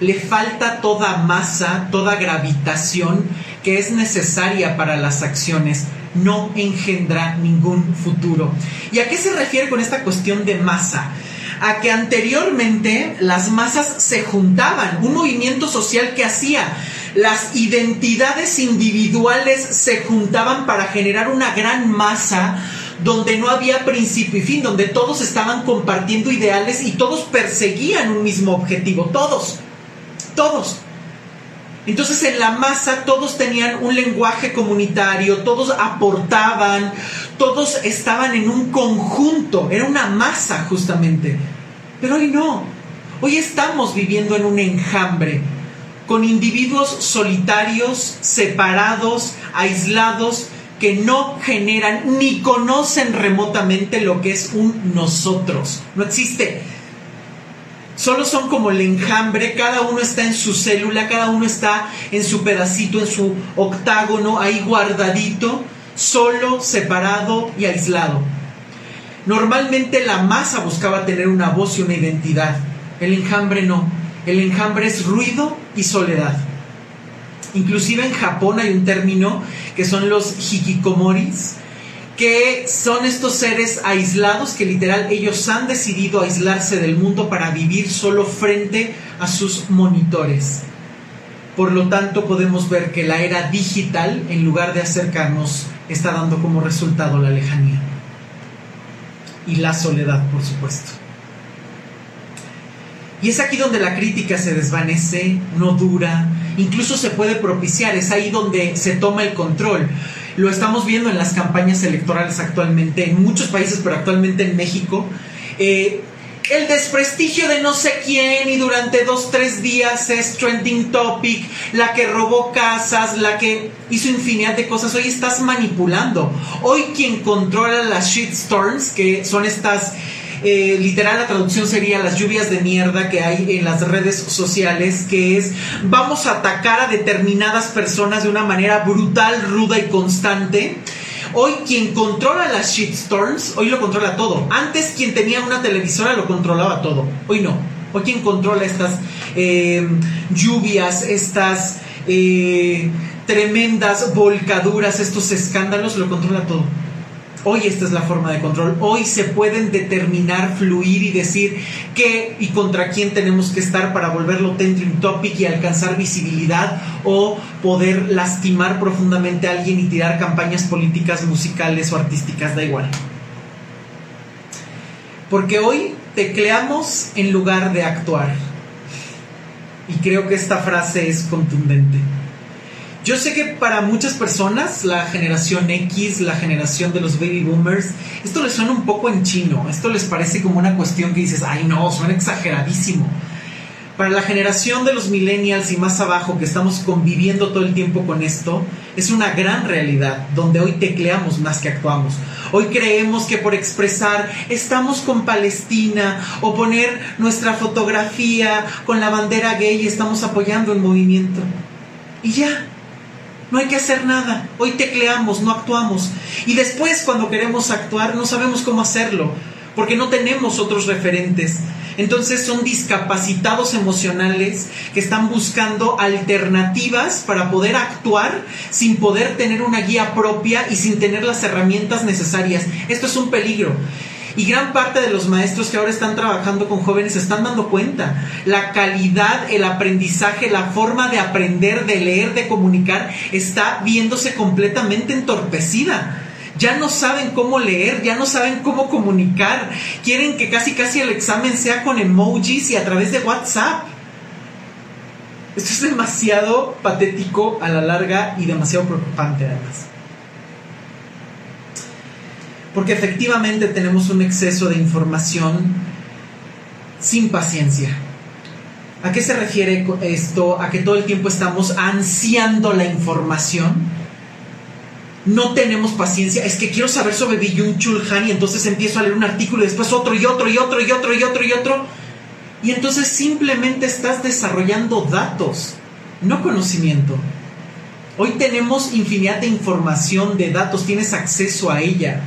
Le falta toda masa, toda gravitación que es necesaria para las acciones. No engendra ningún futuro. ¿Y a qué se refiere con esta cuestión de masa? a que anteriormente las masas se juntaban, un movimiento social que hacía las identidades individuales se juntaban para generar una gran masa donde no había principio y fin, donde todos estaban compartiendo ideales y todos perseguían un mismo objetivo, todos, todos. Entonces en la masa todos tenían un lenguaje comunitario, todos aportaban, todos estaban en un conjunto, era una masa justamente. Pero hoy no, hoy estamos viviendo en un enjambre, con individuos solitarios, separados, aislados, que no generan ni conocen remotamente lo que es un nosotros. No existe. Solo son como el enjambre, cada uno está en su célula, cada uno está en su pedacito, en su octágono, ahí guardadito, solo, separado y aislado. Normalmente la masa buscaba tener una voz y una identidad. El enjambre no. El enjambre es ruido y soledad. Inclusive en Japón hay un término que son los hikikomoris, que son estos seres aislados que literal ellos han decidido aislarse del mundo para vivir solo frente a sus monitores. Por lo tanto, podemos ver que la era digital, en lugar de acercarnos, está dando como resultado la lejanía. Y la soledad, por supuesto. Y es aquí donde la crítica se desvanece, no dura, incluso se puede propiciar, es ahí donde se toma el control. Lo estamos viendo en las campañas electorales actualmente, en muchos países, pero actualmente en México. Eh, el desprestigio de no sé quién y durante dos, tres días es trending topic, la que robó casas, la que hizo infinidad de cosas, hoy estás manipulando. Hoy quien controla las shitstorms, que son estas, eh, literal la traducción sería las lluvias de mierda que hay en las redes sociales, que es vamos a atacar a determinadas personas de una manera brutal, ruda y constante Hoy quien controla las shitstorms, hoy lo controla todo. Antes quien tenía una televisora lo controlaba todo. Hoy no. Hoy quien controla estas eh, lluvias, estas eh, tremendas volcaduras, estos escándalos, lo controla todo. Hoy esta es la forma de control. Hoy se pueden determinar, fluir y decir qué y contra quién tenemos que estar para volverlo trending topic y alcanzar visibilidad o poder lastimar profundamente a alguien y tirar campañas políticas, musicales o artísticas, da igual. Porque hoy tecleamos en lugar de actuar. Y creo que esta frase es contundente. Yo sé que para muchas personas, la generación X, la generación de los baby boomers, esto les suena un poco en chino, esto les parece como una cuestión que dices, ay no, suena exageradísimo. Para la generación de los millennials y más abajo que estamos conviviendo todo el tiempo con esto, es una gran realidad donde hoy tecleamos más que actuamos. Hoy creemos que por expresar estamos con Palestina o poner nuestra fotografía con la bandera gay estamos apoyando el movimiento. Y ya, no hay que hacer nada. Hoy tecleamos, no actuamos. Y después cuando queremos actuar no sabemos cómo hacerlo, porque no tenemos otros referentes. Entonces son discapacitados emocionales que están buscando alternativas para poder actuar sin poder tener una guía propia y sin tener las herramientas necesarias. Esto es un peligro. Y gran parte de los maestros que ahora están trabajando con jóvenes se están dando cuenta. La calidad, el aprendizaje, la forma de aprender, de leer, de comunicar, está viéndose completamente entorpecida. Ya no saben cómo leer, ya no saben cómo comunicar. Quieren que casi casi el examen sea con emojis y a través de WhatsApp. Esto es demasiado patético a la larga y demasiado preocupante además. Porque efectivamente tenemos un exceso de información sin paciencia. ¿A qué se refiere esto? A que todo el tiempo estamos ansiando la información. No tenemos paciencia. Es que quiero saber sobre Byung Chul Han y entonces empiezo a leer un artículo y después otro y otro y otro y otro y otro y otro. Y entonces simplemente estás desarrollando datos, no conocimiento. Hoy tenemos infinidad de información, de datos, tienes acceso a ella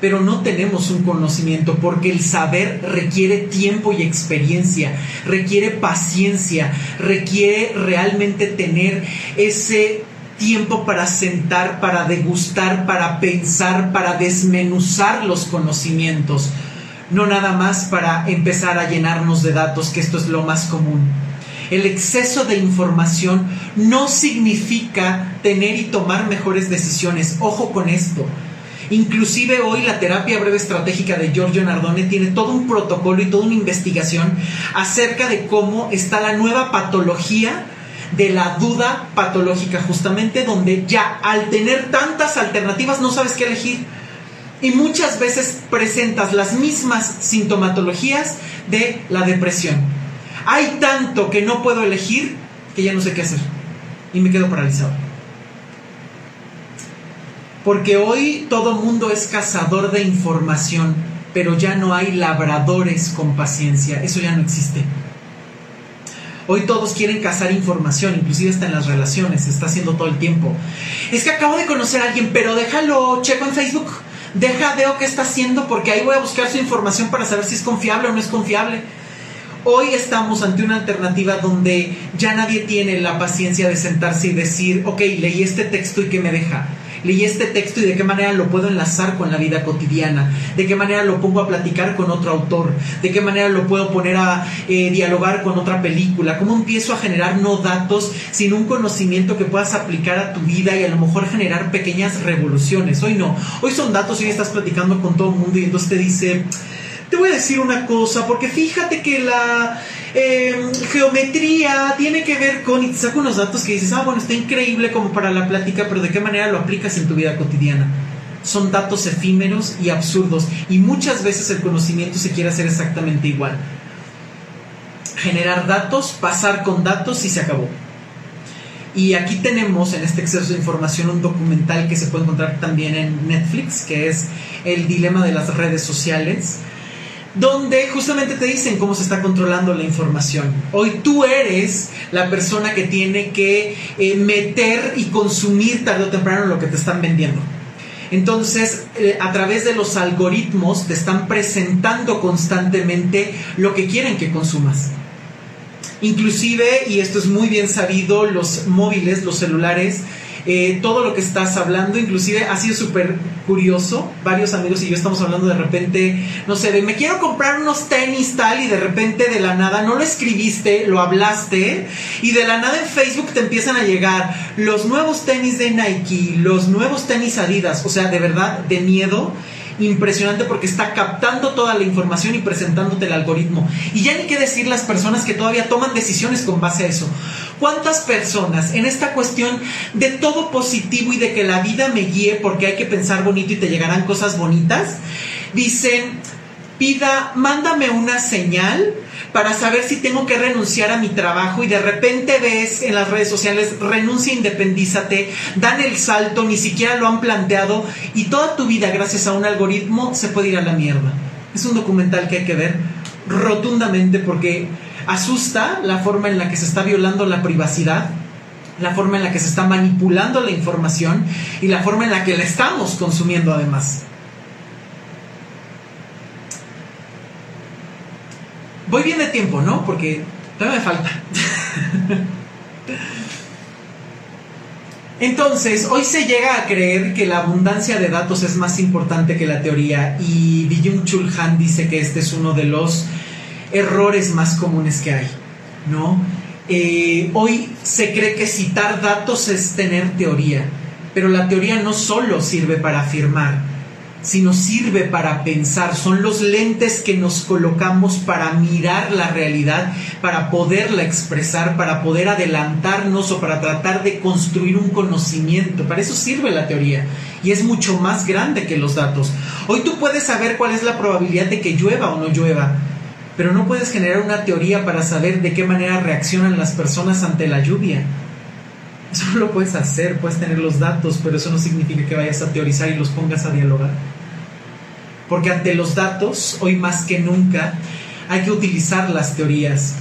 pero no tenemos un conocimiento porque el saber requiere tiempo y experiencia, requiere paciencia, requiere realmente tener ese tiempo para sentar, para degustar, para pensar, para desmenuzar los conocimientos, no nada más para empezar a llenarnos de datos, que esto es lo más común. El exceso de información no significa tener y tomar mejores decisiones. Ojo con esto Inclusive hoy la terapia breve estratégica de Giorgio Nardone tiene todo un protocolo y toda una investigación acerca de cómo está la nueva patología de la duda patológica, justamente donde ya al tener tantas alternativas no sabes qué elegir. Y muchas veces presentas las mismas sintomatologías de la depresión. Hay tanto que no puedo elegir que ya no sé qué hacer. Y me quedo paralizado. Porque hoy todo mundo es cazador de información, pero ya no hay labradores con paciencia. Eso ya no existe. Hoy todos quieren cazar información, inclusive está en las relaciones, se está haciendo todo el tiempo. Es que acabo de conocer a alguien, pero déjalo, checo en Facebook, Deja, veo qué está haciendo porque ahí voy a buscar su información para saber si es confiable o no es confiable. Hoy estamos ante una alternativa donde ya nadie tiene la paciencia de sentarse y decir, ok, leí este texto y qué me deja leí este texto y de qué manera lo puedo enlazar con la vida cotidiana, de qué manera lo pongo a platicar con otro autor, de qué manera lo puedo poner a eh, dialogar con otra película, cómo empiezo a generar no datos, sino un conocimiento que puedas aplicar a tu vida y a lo mejor generar pequeñas revoluciones. Hoy no, hoy son datos hoy estás platicando con todo el mundo y entonces te dice, te voy a decir una cosa, porque fíjate que la eh, geometría tiene que ver con, y te saco unos datos que dices, ah, bueno, está increíble como para la plática, pero ¿de qué manera lo aplicas en tu vida cotidiana? Son datos efímeros y absurdos, y muchas veces el conocimiento se quiere hacer exactamente igual. Generar datos, pasar con datos y se acabó. Y aquí tenemos en este exceso de información un documental que se puede encontrar también en Netflix, que es El dilema de las redes sociales donde justamente te dicen cómo se está controlando la información. Hoy tú eres la persona que tiene que eh, meter y consumir tarde o temprano lo que te están vendiendo. Entonces, eh, a través de los algoritmos te están presentando constantemente lo que quieren que consumas. Inclusive, y esto es muy bien sabido, los móviles, los celulares, eh, todo lo que estás hablando, inclusive ha sido súper curioso, varios amigos y yo estamos hablando de repente, no sé, de me quiero comprar unos tenis tal y de repente de la nada no lo escribiste, lo hablaste y de la nada en Facebook te empiezan a llegar los nuevos tenis de Nike, los nuevos tenis Adidas, o sea, de verdad, de miedo impresionante porque está captando toda la información y presentándote el algoritmo. Y ya ni qué decir las personas que todavía toman decisiones con base a eso. ¿Cuántas personas en esta cuestión de todo positivo y de que la vida me guíe porque hay que pensar bonito y te llegarán cosas bonitas? Dicen, pida, mándame una señal para saber si tengo que renunciar a mi trabajo y de repente ves en las redes sociales, renuncia, independízate, dan el salto, ni siquiera lo han planteado y toda tu vida gracias a un algoritmo se puede ir a la mierda. Es un documental que hay que ver rotundamente porque asusta la forma en la que se está violando la privacidad, la forma en la que se está manipulando la información y la forma en la que la estamos consumiendo además. Voy bien de tiempo, ¿no? Porque todavía me falta. Entonces, hoy se llega a creer que la abundancia de datos es más importante que la teoría y Byung Chul Han dice que este es uno de los errores más comunes que hay, ¿no? Eh, hoy se cree que citar datos es tener teoría, pero la teoría no solo sirve para afirmar, sino sirve para pensar. Son los lentes que nos colocamos para mirar la realidad, para poderla expresar, para poder adelantarnos o para tratar de construir un conocimiento. Para eso sirve la teoría y es mucho más grande que los datos. Hoy tú puedes saber cuál es la probabilidad de que llueva o no llueva, pero no puedes generar una teoría para saber de qué manera reaccionan las personas ante la lluvia. Eso lo puedes hacer, puedes tener los datos, pero eso no significa que vayas a teorizar y los pongas a dialogar. Porque ante los datos, hoy más que nunca, hay que utilizar las teorías,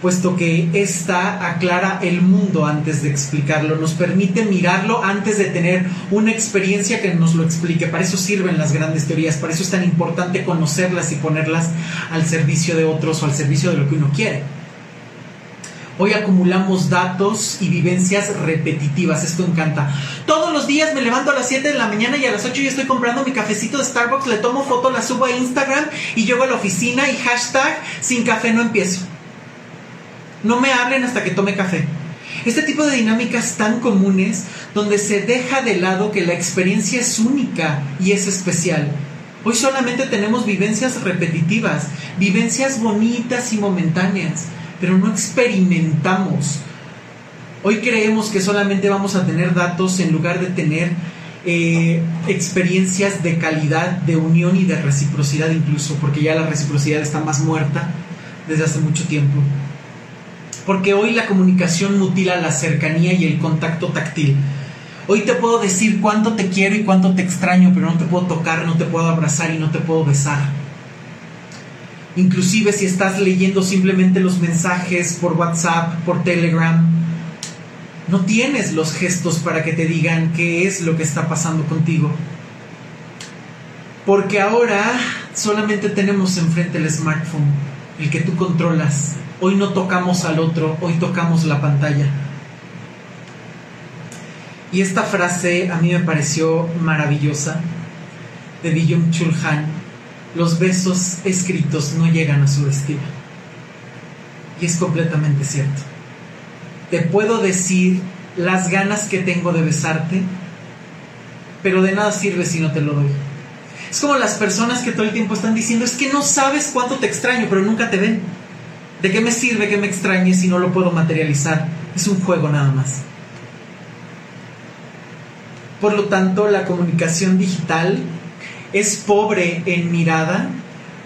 puesto que esta aclara el mundo antes de explicarlo, nos permite mirarlo antes de tener una experiencia que nos lo explique. Para eso sirven las grandes teorías, para eso es tan importante conocerlas y ponerlas al servicio de otros o al servicio de lo que uno quiere. Hoy acumulamos datos y vivencias repetitivas, esto encanta. Todos los días me levanto a las 7 de la mañana y a las 8 ya estoy comprando mi cafecito de Starbucks, le tomo foto, la subo a Instagram y llego a la oficina y hashtag sin café no empiezo. No me hablen hasta que tome café. Este tipo de dinámicas tan comunes donde se deja de lado que la experiencia es única y es especial. Hoy solamente tenemos vivencias repetitivas, vivencias bonitas y momentáneas pero no experimentamos. Hoy creemos que solamente vamos a tener datos en lugar de tener eh, experiencias de calidad, de unión y de reciprocidad incluso, porque ya la reciprocidad está más muerta desde hace mucho tiempo. Porque hoy la comunicación mutila la cercanía y el contacto táctil. Hoy te puedo decir cuánto te quiero y cuánto te extraño, pero no te puedo tocar, no te puedo abrazar y no te puedo besar inclusive si estás leyendo simplemente los mensajes por WhatsApp, por Telegram, no tienes los gestos para que te digan qué es lo que está pasando contigo. Porque ahora solamente tenemos enfrente el smartphone, el que tú controlas. Hoy no tocamos al otro, hoy tocamos la pantalla. Y esta frase a mí me pareció maravillosa de Byung Chul Han. Los besos escritos no llegan a su destino. Y es completamente cierto. Te puedo decir las ganas que tengo de besarte, pero de nada sirve si no te lo doy. Es como las personas que todo el tiempo están diciendo, es que no sabes cuánto te extraño, pero nunca te ven. ¿De qué me sirve que me extrañes si no lo puedo materializar? Es un juego nada más. Por lo tanto, la comunicación digital es pobre en mirada.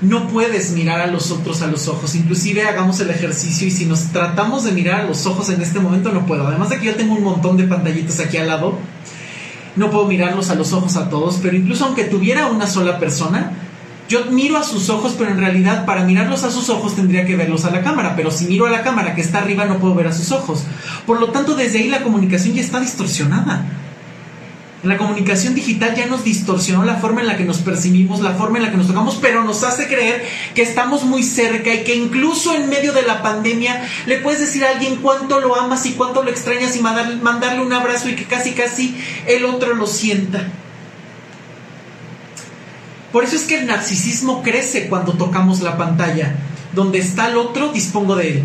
No puedes mirar a los otros a los ojos. Inclusive hagamos el ejercicio y si nos tratamos de mirar a los ojos en este momento no puedo. Además de que yo tengo un montón de pantallitas aquí al lado no puedo mirarlos a los ojos a todos, pero incluso aunque tuviera una sola persona, yo miro a sus ojos, pero en realidad para mirarlos a sus ojos tendría que verlos a la cámara, pero si miro a la cámara que está arriba no puedo ver a sus ojos. Por lo tanto, desde ahí la comunicación ya está distorsionada. La comunicación digital ya nos distorsionó la forma en la que nos percibimos, la forma en la que nos tocamos, pero nos hace creer que estamos muy cerca y que incluso en medio de la pandemia le puedes decir a alguien cuánto lo amas y cuánto lo extrañas y mandarle un abrazo y que casi casi el otro lo sienta. Por eso es que el narcisismo crece cuando tocamos la pantalla. Donde está el otro, dispongo de él.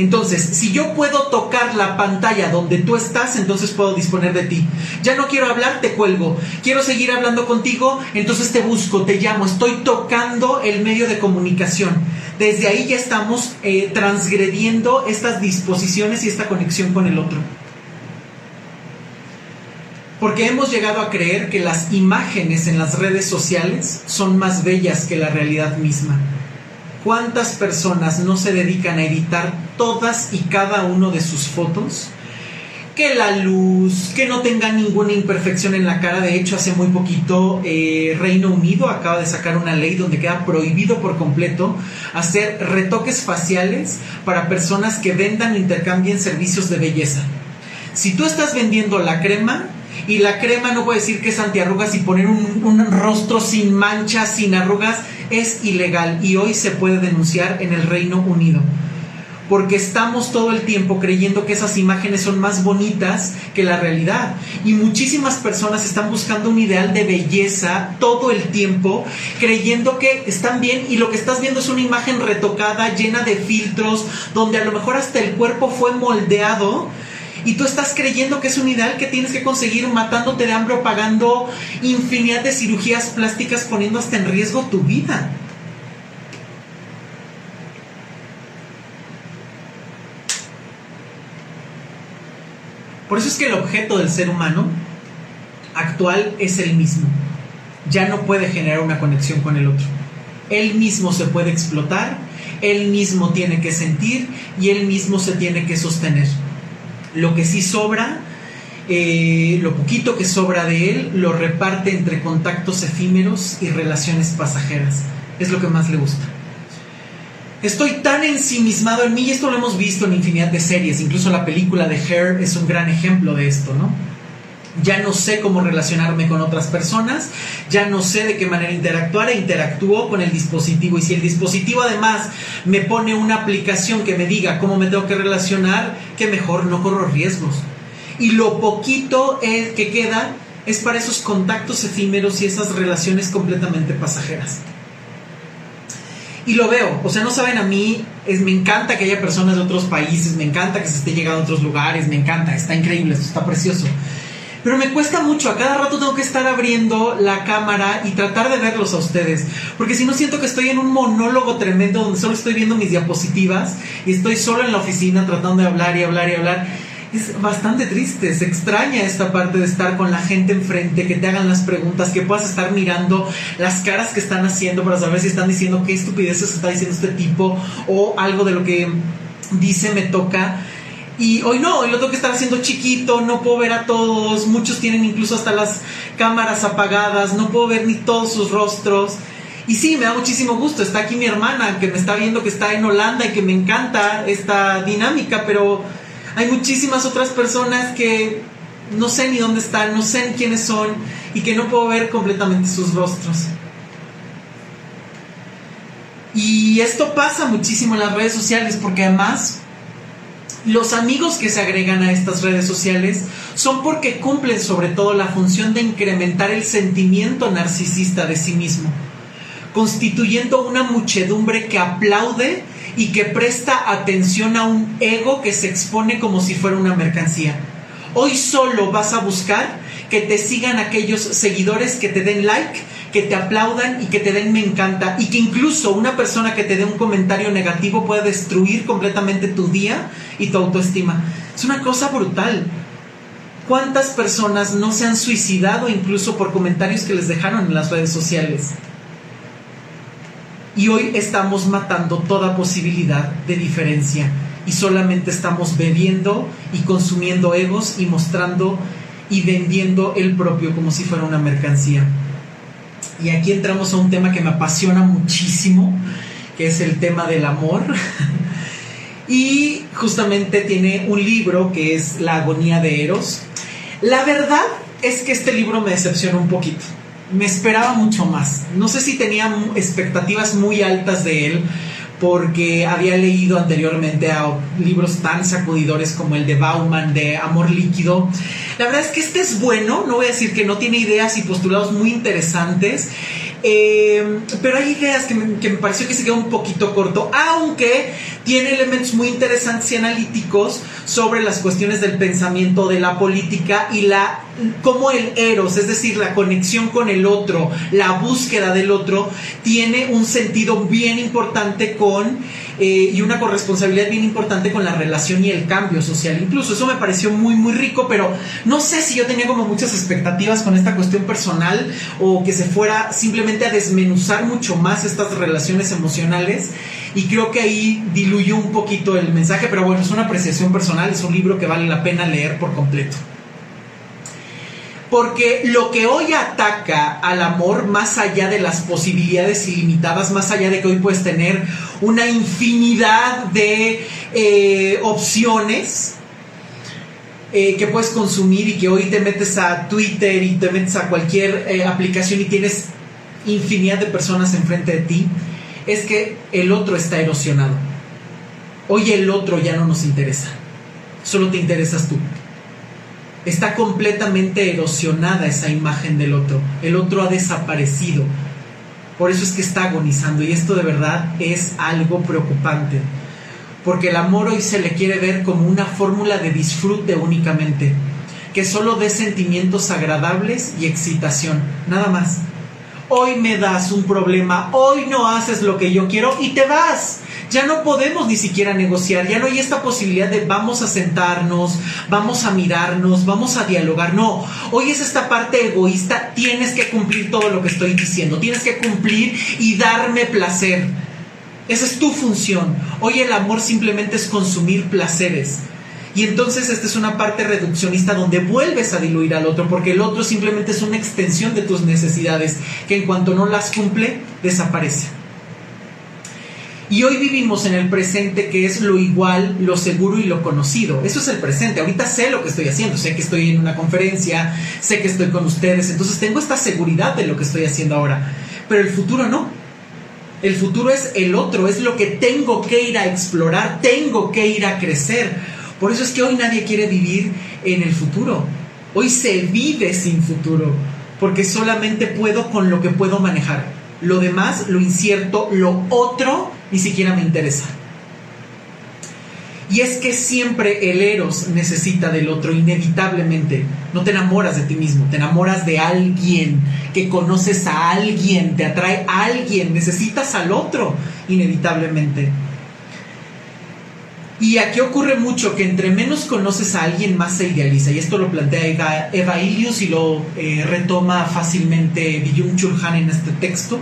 Entonces, si yo puedo tocar la pantalla donde tú estás, entonces puedo disponer de ti. Ya no quiero hablar, te cuelgo. Quiero seguir hablando contigo, entonces te busco, te llamo. Estoy tocando el medio de comunicación. Desde ahí ya estamos eh, transgrediendo estas disposiciones y esta conexión con el otro. Porque hemos llegado a creer que las imágenes en las redes sociales son más bellas que la realidad misma. ¿Cuántas personas no se dedican a editar todas y cada uno de sus fotos? Que la luz, que no tenga ninguna imperfección en la cara. De hecho, hace muy poquito eh, Reino Unido acaba de sacar una ley donde queda prohibido por completo hacer retoques faciales para personas que vendan o intercambien servicios de belleza. Si tú estás vendiendo la crema, y la crema no puede decir que es antiarrugas y poner un, un, rostro sin manchas, sin arrugas, es ilegal y hoy se puede denunciar en el Reino Unido. Porque estamos todo el tiempo creyendo que esas imágenes son más bonitas que la realidad. Y muchísimas personas están buscando un ideal de belleza todo el tiempo, creyendo que están bien y lo que estás viendo es una imagen retocada, llena de filtros, donde a lo mejor hasta el cuerpo fue moldeado y tú estás creyendo que es un ideal que tienes que conseguir matándote de hambre o pagando infinidad de cirugías plásticas poniendo hasta en riesgo tu vida. Por eso es que el objeto del ser humano actual es el mismo. Ya no puede generar una conexión con el otro. Él mismo se puede explotar, él mismo tiene que sentir y él mismo se tiene que sostener. Lo que sí sobra, eh, lo poquito que sobra de él, lo reparte entre contactos efímeros y relaciones pasajeras. Es lo que más le gusta. Estoy tan ensimismado en mí, y esto lo hemos visto en infinidad de series, incluso la película de Hair es un gran ejemplo de esto, ¿no? Ya no sé cómo relacionarme con otras personas, ya no sé de qué manera interactuar e interactúo con el dispositivo. Y si el dispositivo además me pone una aplicación que me diga cómo me tengo que relacionar, que mejor no corro riesgos. Y lo poquito que queda es para esos contactos efímeros y esas relaciones completamente pasajeras. Y lo veo, o sea, no saben a mí, es, me encanta que haya personas de otros países, me encanta que se esté llegando a otros lugares, me encanta, está increíble, esto está precioso. Pero me cuesta mucho, a cada rato tengo que estar abriendo la cámara y tratar de verlos a ustedes. Porque si no siento que estoy en un monólogo tremendo donde solo estoy viendo mis diapositivas y estoy solo en la oficina tratando de hablar y hablar y hablar. Es bastante triste, se extraña esta parte de estar con la gente enfrente, que te hagan las preguntas, que puedas estar mirando las caras que están haciendo para saber si están diciendo qué estupideces está diciendo este tipo o algo de lo que dice me toca y hoy no, hoy lo tengo que estar haciendo chiquito, no puedo ver a todos, muchos tienen incluso hasta las cámaras apagadas, no puedo ver ni todos sus rostros. Y sí, me da muchísimo gusto, está aquí mi hermana que me está viendo que está en Holanda y que me encanta esta dinámica, pero hay muchísimas otras personas que no sé ni dónde están, no sé quiénes son y que no puedo ver completamente sus rostros. Y esto pasa muchísimo en las redes sociales porque además los amigos que se agregan a estas redes sociales son porque cumplen sobre todo la función de incrementar el sentimiento narcisista de sí mismo, constituyendo una muchedumbre que aplaude y que presta atención a un ego que se expone como si fuera una mercancía. Hoy solo vas a buscar que te sigan aquellos seguidores que te den like, que te aplaudan y que te den me encanta y que incluso una persona que te dé un comentario negativo puede destruir completamente tu día y tu autoestima. Es una cosa brutal. ¿Cuántas personas no se han suicidado incluso por comentarios que les dejaron en las redes sociales? Y hoy estamos matando toda posibilidad de diferencia y solamente estamos bebiendo y consumiendo egos y mostrando y vendiendo el propio como si fuera una mercancía. Y aquí entramos a un tema que me apasiona muchísimo, que es el tema del amor. [LAUGHS] y justamente tiene un libro que es La agonía de Eros. La verdad es que este libro me decepcionó un poquito. Me esperaba mucho más. No sé si tenía expectativas muy altas de él porque había leído anteriormente a libros tan sacudidores como el de Bauman de Amor Líquido. La verdad es que este es bueno, no voy a decir que no tiene ideas y postulados muy interesantes, eh, pero hay ideas que me, pareció que se quedó un poquito corto, aunque tiene elementos muy interesantes y analíticos sobre las cuestiones del pensamiento, de la política y la cómo el eros, es decir, la conexión con el otro, la búsqueda del otro, tiene un sentido bien importante con eh, y una corresponsabilidad bien importante con la relación y el cambio social. Incluso eso me pareció muy, muy rico, pero no sé si yo tenía como muchas expectativas con esta cuestión personal o que se fuera simplemente a desmenuzar mucho más estas relaciones emocionales. Y creo que ahí diluyó un poquito el mensaje, pero bueno, es una apreciación personal, es un libro que vale la pena leer por completo. Porque lo que hoy ataca al amor, más allá de las posibilidades ilimitadas, más allá de que hoy puedes tener una infinidad de eh, opciones eh, que puedes consumir y que hoy te metes a Twitter y te metes a cualquier eh, aplicación y tienes infinidad de personas enfrente de ti, es que el otro está erosionado. Hoy el otro ya no nos interesa, solo te interesas tú está completamente erosionada esa imagen del otro. El otro ha desaparecido. Por eso es que está agonizando. Y esto de verdad es algo preocupante. Porque el amor hoy se le quiere ver como una fórmula de disfrute únicamente. Que solo dé sentimientos agradables y excitación. Nada más. Hoy me das un problema. Hoy no haces lo que yo quiero y te vas ya no podemos ni siquiera negociar, ya no hay esta posibilidad de vamos a sentarnos, vamos a mirarnos, vamos a dialogar. No, hoy es esta parte egoísta, tienes que cumplir todo lo que estoy diciendo, tienes que cumplir y darme placer. Esa es tu función. Hoy el amor simplemente es consumir placeres. Y entonces esta es una parte reduccionista donde vuelves a diluir al otro, porque el otro simplemente es una extensión de tus necesidades, que en cuanto no las cumple, desaparece. Y hoy vivimos en el presente que es lo igual, lo seguro y lo conocido. Eso es el presente. Ahorita sé lo que estoy haciendo. Sé que estoy en una conferencia, sé que estoy con ustedes. Entonces tengo esta seguridad de lo que estoy haciendo ahora. Pero el futuro no. El futuro es el otro, es lo que tengo que ir a explorar, tengo que ir a crecer. Por eso es que hoy nadie quiere vivir en el futuro. Hoy se vive sin futuro, porque solamente puedo con lo que puedo manejar. Lo demás, lo incierto, lo otro, ni siquiera me interesa. Y es que siempre el eros necesita del otro, inevitablemente. No te enamoras de ti mismo, te enamoras de alguien, que conoces a alguien, te atrae a alguien, necesitas al otro, inevitablemente. Y aquí ocurre mucho que entre menos conoces a alguien, más se idealiza. Y esto lo plantea Eva, Ilius y lo eh, retoma fácilmente Byung Chul Han en este texto.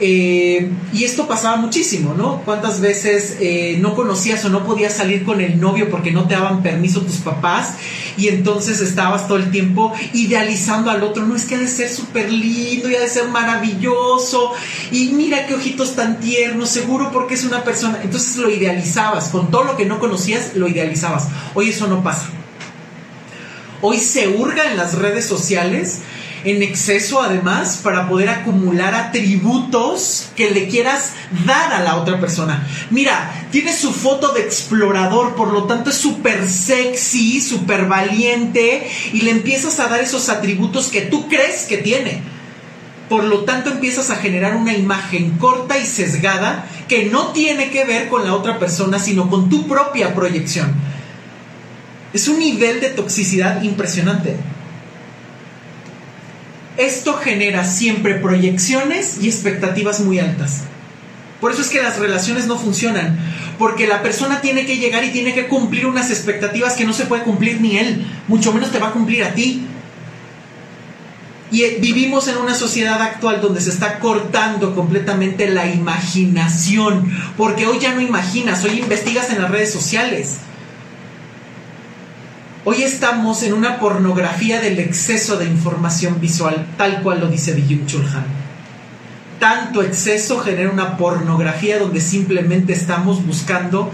Eh, y esto pasaba muchísimo, ¿no? ¿Cuántas veces eh, no conocías o no podías salir con el novio porque no te daban permiso tus papás y entonces estabas todo el tiempo idealizando al otro? No es que ha de ser súper lindo y ha de ser maravilloso y mira qué ojitos tan tiernos, seguro porque es una persona. Entonces lo idealizabas, con todo lo que no conocías lo idealizabas. Hoy eso no pasa. Hoy se hurga en las redes sociales en exceso además para poder acumular atributos que le quieras dar a la otra persona. Mira, tiene su foto de explorador, por lo tanto es súper sexy, súper valiente y le empiezas a dar esos atributos que tú crees que tiene. Por lo tanto empiezas a generar una imagen corta y sesgada que no tiene que ver con la otra persona, sino con tu propia proyección. Es un nivel de toxicidad impresionante. Esto genera siempre proyecciones y expectativas muy altas. Por eso es que las relaciones no funcionan, porque la persona tiene que llegar y tiene que cumplir unas expectativas que no se puede cumplir ni él, mucho menos te va a cumplir a ti. Y eh, vivimos en una sociedad actual donde se está cortando completamente la imaginación, porque hoy ya no imaginas, hoy investigas en las redes sociales. Hoy estamos en una pornografía del exceso de información visual, tal cual lo dice Byung Chul. Tanto exceso genera una pornografía donde simplemente estamos buscando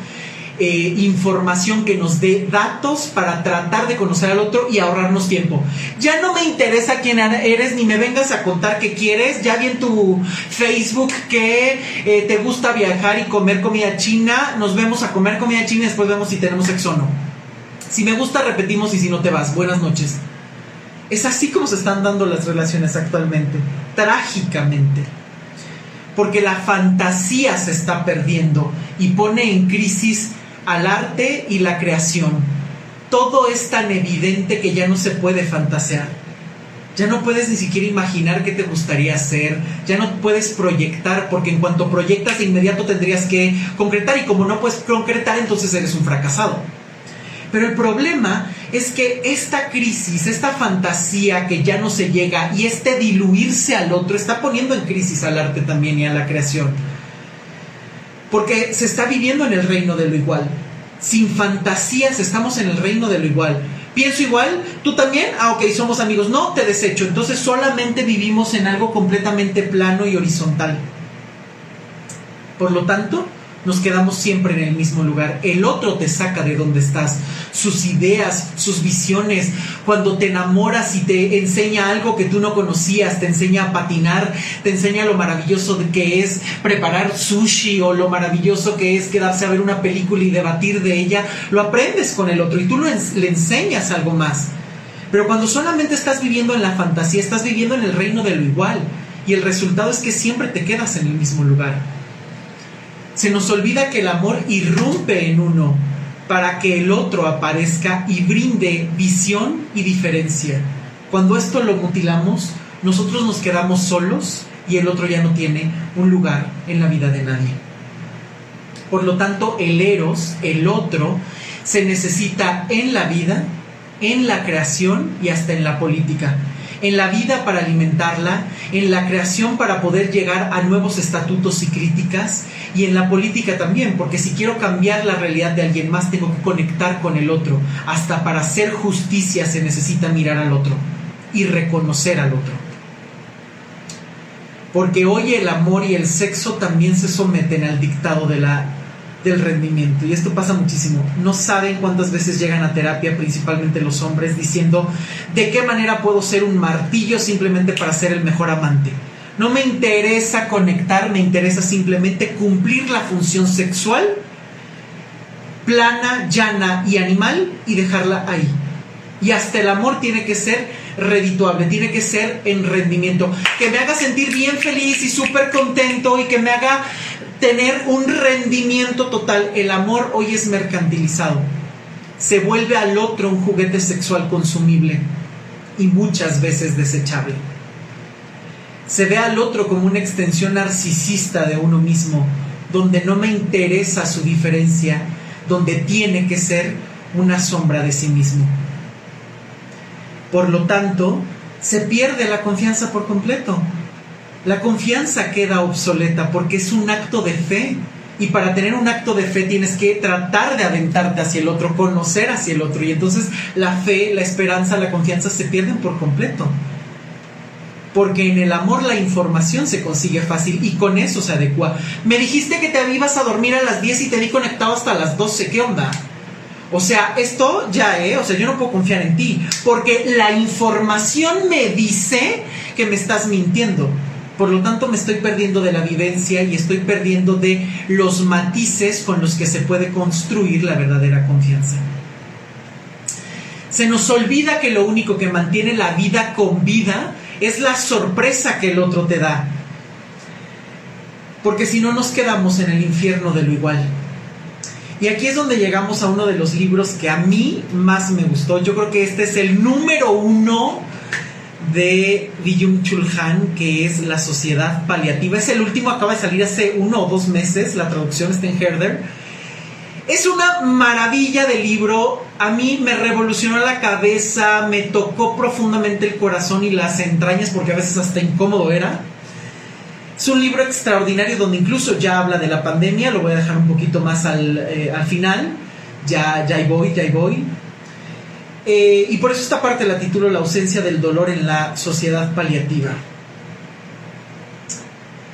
eh, información que nos dé datos para tratar de conocer al otro y ahorrarnos tiempo. Ya no me interesa quién eres ni me vengas a contar qué quieres. Ya vi en tu Facebook que eh, te gusta viajar y comer comida china. Nos vemos a comer comida china y después vemos si tenemos sexo o no. Si me gusta, repetimos y si no te vas. Buenas noches. Es así como se están dando las relaciones actualmente, trágicamente. Porque la fantasía se está perdiendo y pone en crisis al arte y la creación. Todo es tan evidente que ya no se puede fantasear. Ya no puedes ni siquiera imaginar qué te gustaría hacer, ya no puedes proyectar, porque en cuanto proyectas de inmediato tendrías que concretar y como no puedes concretar, entonces eres un fracasado. Pero el problema es que esta crisis, esta fantasía que ya no se llega y este diluirse al otro está poniendo en crisis al arte también y a la creación. Porque se está viviendo en el reino de lo igual. Sin fantasías estamos en el reino de lo igual. Pienso igual, tú también, ah, ok, somos amigos. No, te desecho. Entonces solamente vivimos en algo completamente plano y horizontal. Por lo tanto, nos quedamos siempre en el mismo lugar. El otro te saca de donde estás, sus ideas, sus visiones. Cuando te enamoras y te enseña algo que tú no conocías, te enseña a patinar, te enseña lo maravilloso que es preparar sushi o lo maravilloso que es quedarse a ver una película y debatir de ella, lo aprendes con el otro y tú le enseñas algo más. Pero cuando solamente estás viviendo en la fantasía, estás viviendo en el reino de lo igual. Y el resultado es que siempre te quedas en el mismo lugar. Se nos olvida que el amor irrumpe en uno para que el otro aparezca y brinde visión y diferencia. Cuando esto lo mutilamos, nosotros nos quedamos solos y el otro ya no tiene un lugar en la vida de nadie. Por lo tanto, el eros, el otro, se necesita en la vida, en la creación y hasta en la política en la vida para alimentarla, en la creación para poder llegar a nuevos estatutos y críticas, y en la política también, porque si quiero cambiar la realidad de alguien más, tengo que conectar con el otro. Hasta para hacer justicia se necesita mirar al otro y reconocer al otro. Porque hoy el amor y el sexo también se someten al dictado de la del rendimiento. Y esto pasa muchísimo. No saben cuántas veces llegan a terapia, principalmente los hombres, diciendo, ¿de qué manera puedo ser un martillo simplemente para ser el mejor amante? No me interesa conectar, me interesa simplemente cumplir la función sexual plana, llana y animal y dejarla ahí. Y hasta el amor tiene que ser redituable, tiene que ser en rendimiento, que me haga sentir bien feliz y súper contento y que me haga tener un rendimiento total. El amor hoy es mercantilizado. Se vuelve al otro un juguete sexual consumible y muchas veces desechable. Se ve al otro como una extensión narcisista de uno mismo, donde no me interesa su diferencia, donde tiene que ser una sombra de sí mismo. Por lo tanto, se pierde la confianza por completo la confianza queda obsoleta porque es un acto de fe. Y para tener un acto de fe tienes que tratar de aventarte hacia el otro, conocer hacia el otro. Y entonces la fe, la esperanza, la confianza se pierden por completo. Porque en el amor la información se consigue fácil y con eso se adecua. Me dijiste que te ibas a dormir a las 10 y te vi conectado hasta las 12. ¿Qué onda? O sea, esto ya, ¿eh? O sea, yo no puedo confiar en ti, porque la información me dice que me estás mintiendo. Por lo tanto, me estoy perdiendo de la vivencia y estoy perdiendo de los matices con los que se puede construir la verdadera confianza. Se nos olvida que lo único que mantiene la vida con vida es la sorpresa que el otro te da. Porque si no nos quedamos en el infierno de lo igual. Y aquí es donde llegamos a uno de los libros que a mí más me gustó. Yo creo que este es el número uno de Byung Chul Han, que es La Sociedad Paliativa. Es el último, acaba de salir hace uno o dos meses, la traducción está en Herder. Es una maravilla de libro, a mí me revolucionó la cabeza, me tocó profundamente el corazón y las entrañas porque a veces hasta incómodo era. Es un libro extraordinario donde incluso ya habla de la pandemia, lo voy a dejar un poquito más al, eh, final, ya, ya voy, ya voy. Eh, y por eso esta parte la titulo La ausencia del dolor en la sociedad paliativa.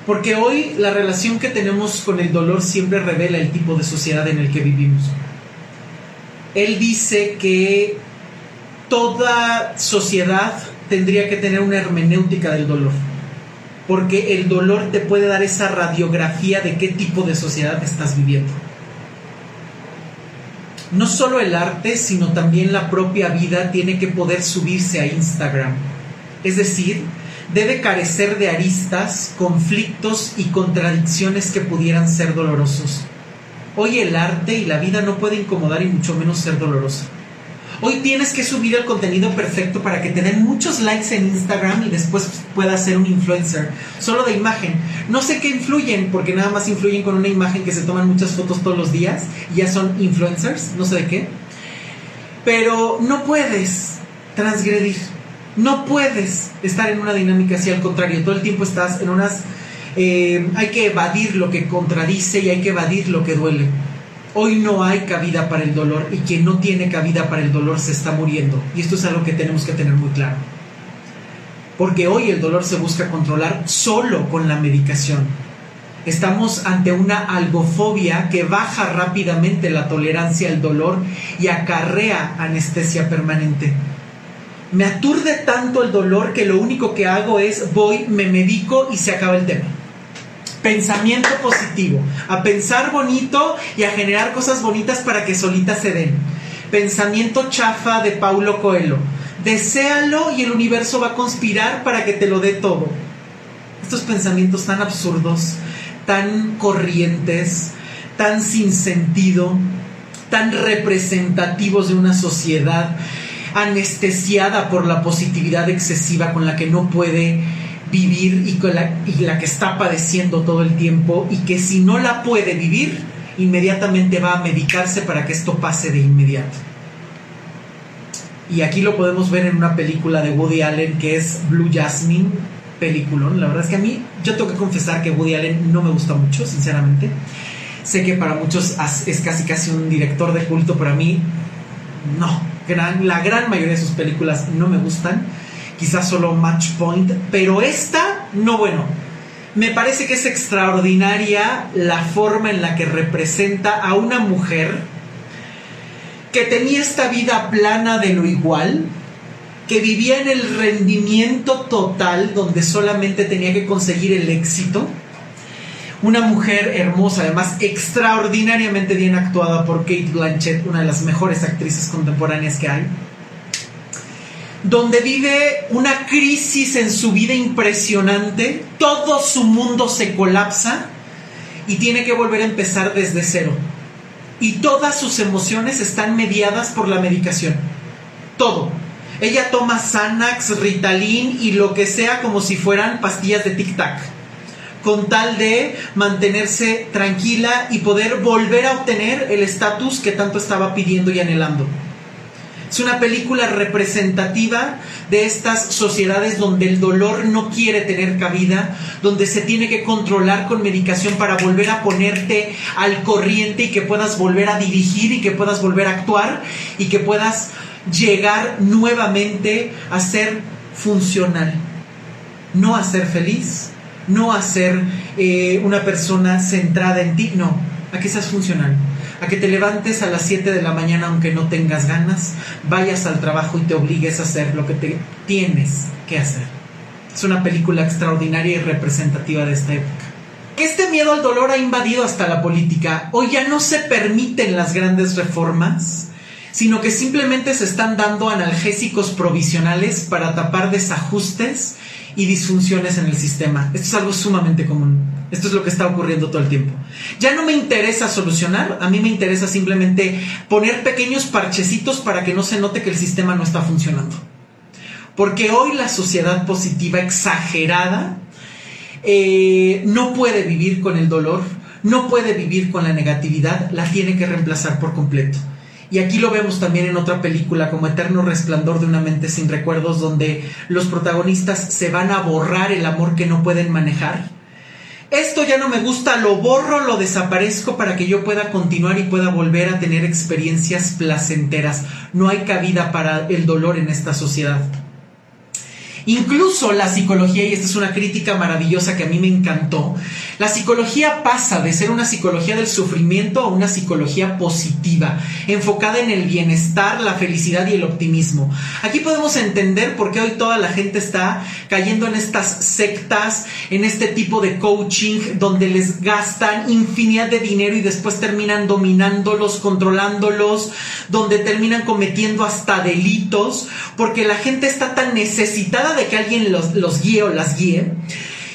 Porque hoy la relación que tenemos con el dolor siempre revela el tipo de sociedad en el que vivimos. Él dice que toda sociedad tendría que tener una hermenéutica del dolor porque el dolor te puede dar esa radiografía de qué tipo de sociedad estás viviendo. No solo el arte, sino también la propia vida tiene que poder subirse a Instagram. Es decir, debe carecer de aristas, conflictos y contradicciones que pudieran ser dolorosos. Hoy el arte y la vida no puede incomodar y mucho menos ser dolorosa. Hoy tienes que subir el contenido perfecto para que te den muchos likes en Instagram y después puedas ser un influencer. Solo de imagen. No sé qué influyen, porque nada más influyen con una imagen que se toman muchas fotos todos los días y ya son influencers, no sé de qué. Pero no puedes transgredir. No puedes estar en una dinámica así, al contrario, todo el tiempo estás en unas... Eh, hay que evadir lo que contradice y hay que evadir lo que duele. Hoy no hay cabida para el dolor y quien no tiene cabida para el dolor se está muriendo. Y esto es algo que tenemos que tener muy claro. Porque hoy el dolor se busca controlar solo con la medicación. Estamos ante una algofobia que baja rápidamente la tolerancia al dolor y acarrea anestesia permanente. Me aturde tanto el dolor que lo único que hago es voy, me medico y se acaba el tema pensamiento positivo, a pensar bonito y a generar cosas bonitas para que solitas se den. Pensamiento chafa de Paulo Coelho. Deséalo y el universo va a conspirar para que te lo dé todo. Estos pensamientos tan absurdos, tan corrientes, tan sin sentido, tan representativos de una sociedad anestesiada por la positividad excesiva con la que no puede vivir y, la, y la que está padeciendo todo el tiempo y que si no la puede vivir, inmediatamente va a medicarse para que esto pase de inmediato. Y aquí lo podemos ver en una película de Woody Allen que es Blue Jasmine, peliculón. La verdad es que a mí, yo tengo que confesar que Woody Allen no me gusta mucho, sinceramente. Sé que para muchos es casi casi un director de culto, pero a mí no. La gran mayoría de sus películas no me gustan quizás solo Match Point, pero esta, no bueno. Me parece que es extraordinaria la forma en la que representa a una mujer que tenía esta vida plana de lo igual, que vivía en el rendimiento total donde solamente tenía que conseguir el éxito. Una mujer hermosa, además extraordinariamente bien actuada por Kate Blanchett, una de las mejores actrices contemporáneas que hay donde vive una crisis en su vida impresionante, todo su mundo se colapsa y tiene que volver a empezar desde cero. Y todas sus emociones están mediadas por la medicación. Todo. Ella toma Xanax, Ritalin y lo que sea como si fueran pastillas de tic-tac, con tal de mantenerse tranquila y poder volver a obtener el estatus que tanto estaba pidiendo y anhelando. Es una película representativa de estas sociedades donde el dolor no quiere tener cabida, donde se tiene que controlar con medicación para volver a ponerte al corriente y que puedas volver a dirigir y que puedas volver a actuar y que puedas llegar nuevamente a ser funcional, no a ser feliz, no a ser eh, una persona centrada en ti, no, a que seas funcional a que te levantes a las 7 de la mañana aunque no tengas ganas, vayas al trabajo y te obligues a hacer lo que tienes que hacer. Es una película extraordinaria y representativa de esta época. Que este miedo al dolor ha invadido hasta la política. Hoy ya no se permiten las grandes reformas, sino que simplemente se están dando analgésicos provisionales para tapar desajustes y disfunciones en el sistema. Esto es algo sumamente común. Esto es lo que está ocurriendo todo el tiempo. Ya no me interesa solucionar, a mí me interesa simplemente poner pequeños parchecitos para que no se note que el sistema no está funcionando. Porque hoy la sociedad positiva exagerada eh, no puede vivir con el dolor, no puede vivir con la negatividad, la tiene que reemplazar por completo. Y aquí lo vemos también en otra película como Eterno Resplandor de una mente sin recuerdos, donde los protagonistas se van a borrar el amor que no pueden manejar. Esto ya no me gusta, lo borro, lo desaparezco para que yo pueda continuar y pueda volver a tener experiencias placenteras. No hay cabida para el dolor en esta sociedad. Incluso la psicología, y esta es una crítica maravillosa que a mí me encantó, la psicología pasa de ser una psicología del sufrimiento a una psicología positiva, enfocada en el bienestar, la felicidad y el optimismo. Aquí podemos entender por qué hoy toda la gente está cayendo en estas sectas, en este tipo de coaching, donde les gastan infinidad de dinero y después terminan dominándolos, controlándolos, donde terminan cometiendo hasta delitos, porque la gente está tan necesitada de que alguien los, los guíe o las guíe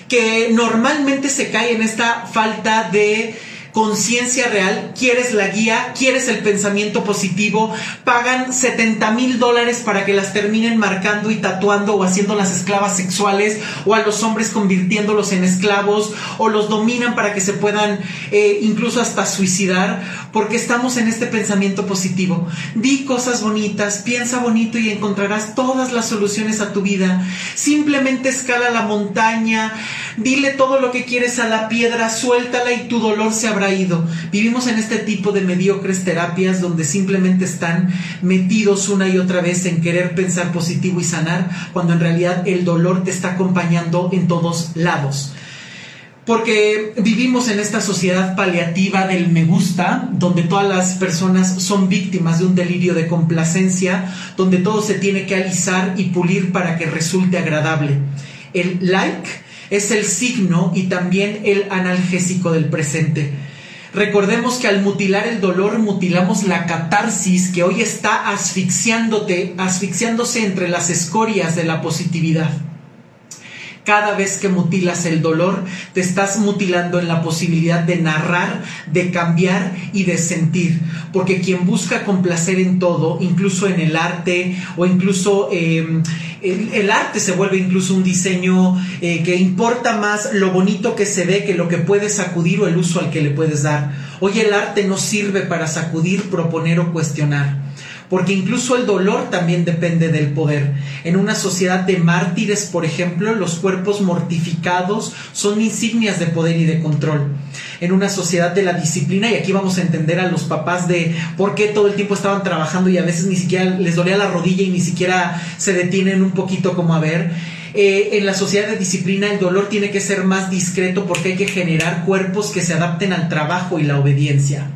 que normalmente se cae en esta falta de conciencia real, quieres la guía, quieres el pensamiento positivo, pagan 70 mil dólares para que las terminen marcando y tatuando o haciendo las esclavas sexuales o a los hombres convirtiéndolos en esclavos o los dominan para que se puedan eh, incluso hasta suicidar porque estamos en este pensamiento positivo. Di cosas bonitas, piensa bonito y encontrarás todas las soluciones a tu vida. Simplemente escala la montaña, dile todo lo que quieres a la piedra, suéltala y tu dolor se habrá ido. Vivimos en este tipo de mediocres terapias donde simplemente están metidos una y otra vez en querer pensar positivo y sanar, cuando en realidad el dolor te está acompañando en todos lados. Porque vivimos en esta sociedad paliativa del me gusta, donde todas las personas son víctimas de un delirio de complacencia, donde todo se tiene que alisar y pulir para que resulte agradable. El like es el signo y también el analgésico del presente. Recordemos que al mutilar el dolor mutilamos la catarsis que hoy está asfixiándote, asfixiándose entre las escorias de la positividad. Cada vez que mutilas el dolor, te estás mutilando en la posibilidad de narrar, de cambiar y de sentir. Porque quien busca complacer en todo, incluso en el arte o incluso em, el, arte se vuelve incluso un diseño eh, que importa más lo bonito que se ve que lo que puedes sacudir o el uso al que le puedes dar. Hoy el arte no sirve para sacudir, proponer o cuestionar porque incluso el dolor también depende del poder. En una sociedad de mártires, por ejemplo, los cuerpos mortificados son insignias de poder y de control. En una sociedad de la disciplina, y aquí vamos a entender a los papás de por qué todo el tiempo estaban trabajando y a veces ni siquiera les dolía la rodilla y ni siquiera se detienen un poquito como a ver. Eh, en la sociedad de disciplina el dolor tiene que ser más discreto porque hay que generar cuerpos que se adapten al trabajo y la obediencia.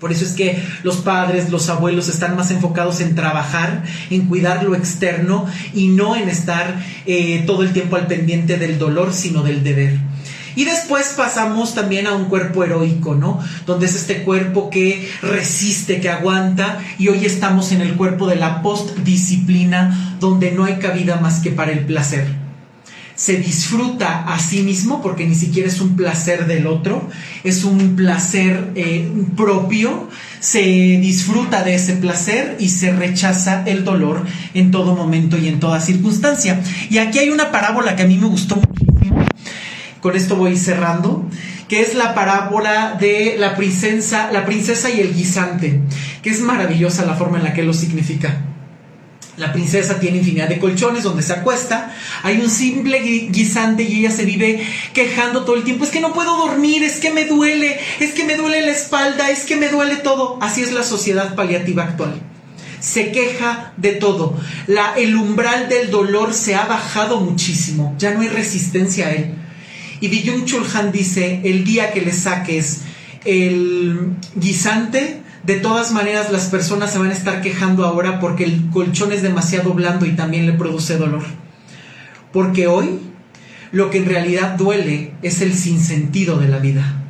Por eso es que los padres, los abuelos están más enfocados en trabajar, en cuidar lo externo y no en estar eh, todo el tiempo al pendiente del dolor, sino del deber. Y después pasamos también a un cuerpo heroico, ¿no? Donde es este cuerpo que resiste, que aguanta, y hoy estamos en el cuerpo de la postdisciplina, donde no hay cabida más que para el placer se disfruta a sí mismo porque ni siquiera es un placer del otro, es un placer eh, propio, se disfruta de ese placer y se rechaza el dolor en todo momento y en toda circunstancia. Y aquí hay una parábola que a mí me gustó muchísimo, con esto voy cerrando, que es la parábola de la princesa, la princesa y el guisante, que es maravillosa la forma en la que lo significa. La princesa tiene infinidad de colchones donde se acuesta. Hay un simple guisante y ella se vive quejando todo el tiempo. Es que no puedo dormir, es que me duele, es que me duele la espalda, es que me duele todo. Así es la sociedad paliativa actual. Se queja de todo. La, el umbral del dolor se ha bajado muchísimo. Ya no hay resistencia a él. Y Byung Chulhan dice, el día que le saques el guisante, de todas maneras las personas se van a estar quejando ahora porque el colchón es demasiado blando y también le produce dolor. Porque hoy lo que en realidad duele es el sinsentido de la vida.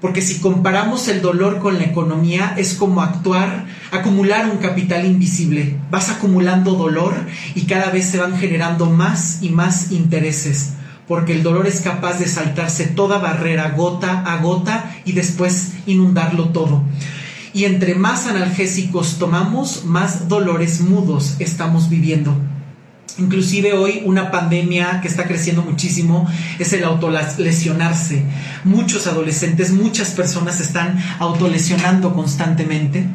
Porque si comparamos el dolor con la economía, es como actuar, acumular un capital invisible. Vas acumulando dolor y cada vez se van generando más y más intereses. Porque el dolor es capaz de saltarse toda barrera gota a gota y después inundarlo todo. Y entre más analgésicos tomamos, más dolores mudos estamos viviendo. Inclusive hoy una pandemia que está creciendo muchísimo es el autolesionarse. Muchos adolescentes, muchas personas están autolesionando constantemente.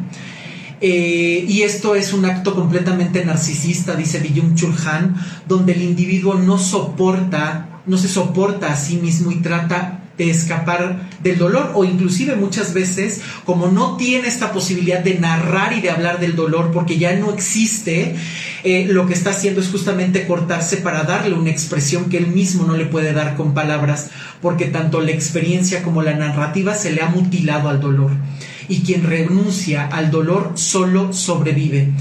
Eh, y esto es un acto completamente narcisista, dice Byung Chul Han, donde el individuo no soporta, no se soporta a sí mismo y trata de escapar del dolor o inclusive muchas veces como no tiene esta posibilidad de narrar y de hablar del dolor porque ya no existe, eh, lo que está haciendo es justamente cortarse para darle una expresión que él mismo no le puede dar con palabras porque tanto la experiencia como la narrativa se le ha mutilado al dolor. Y quien renuncia al dolor solo sobrevive.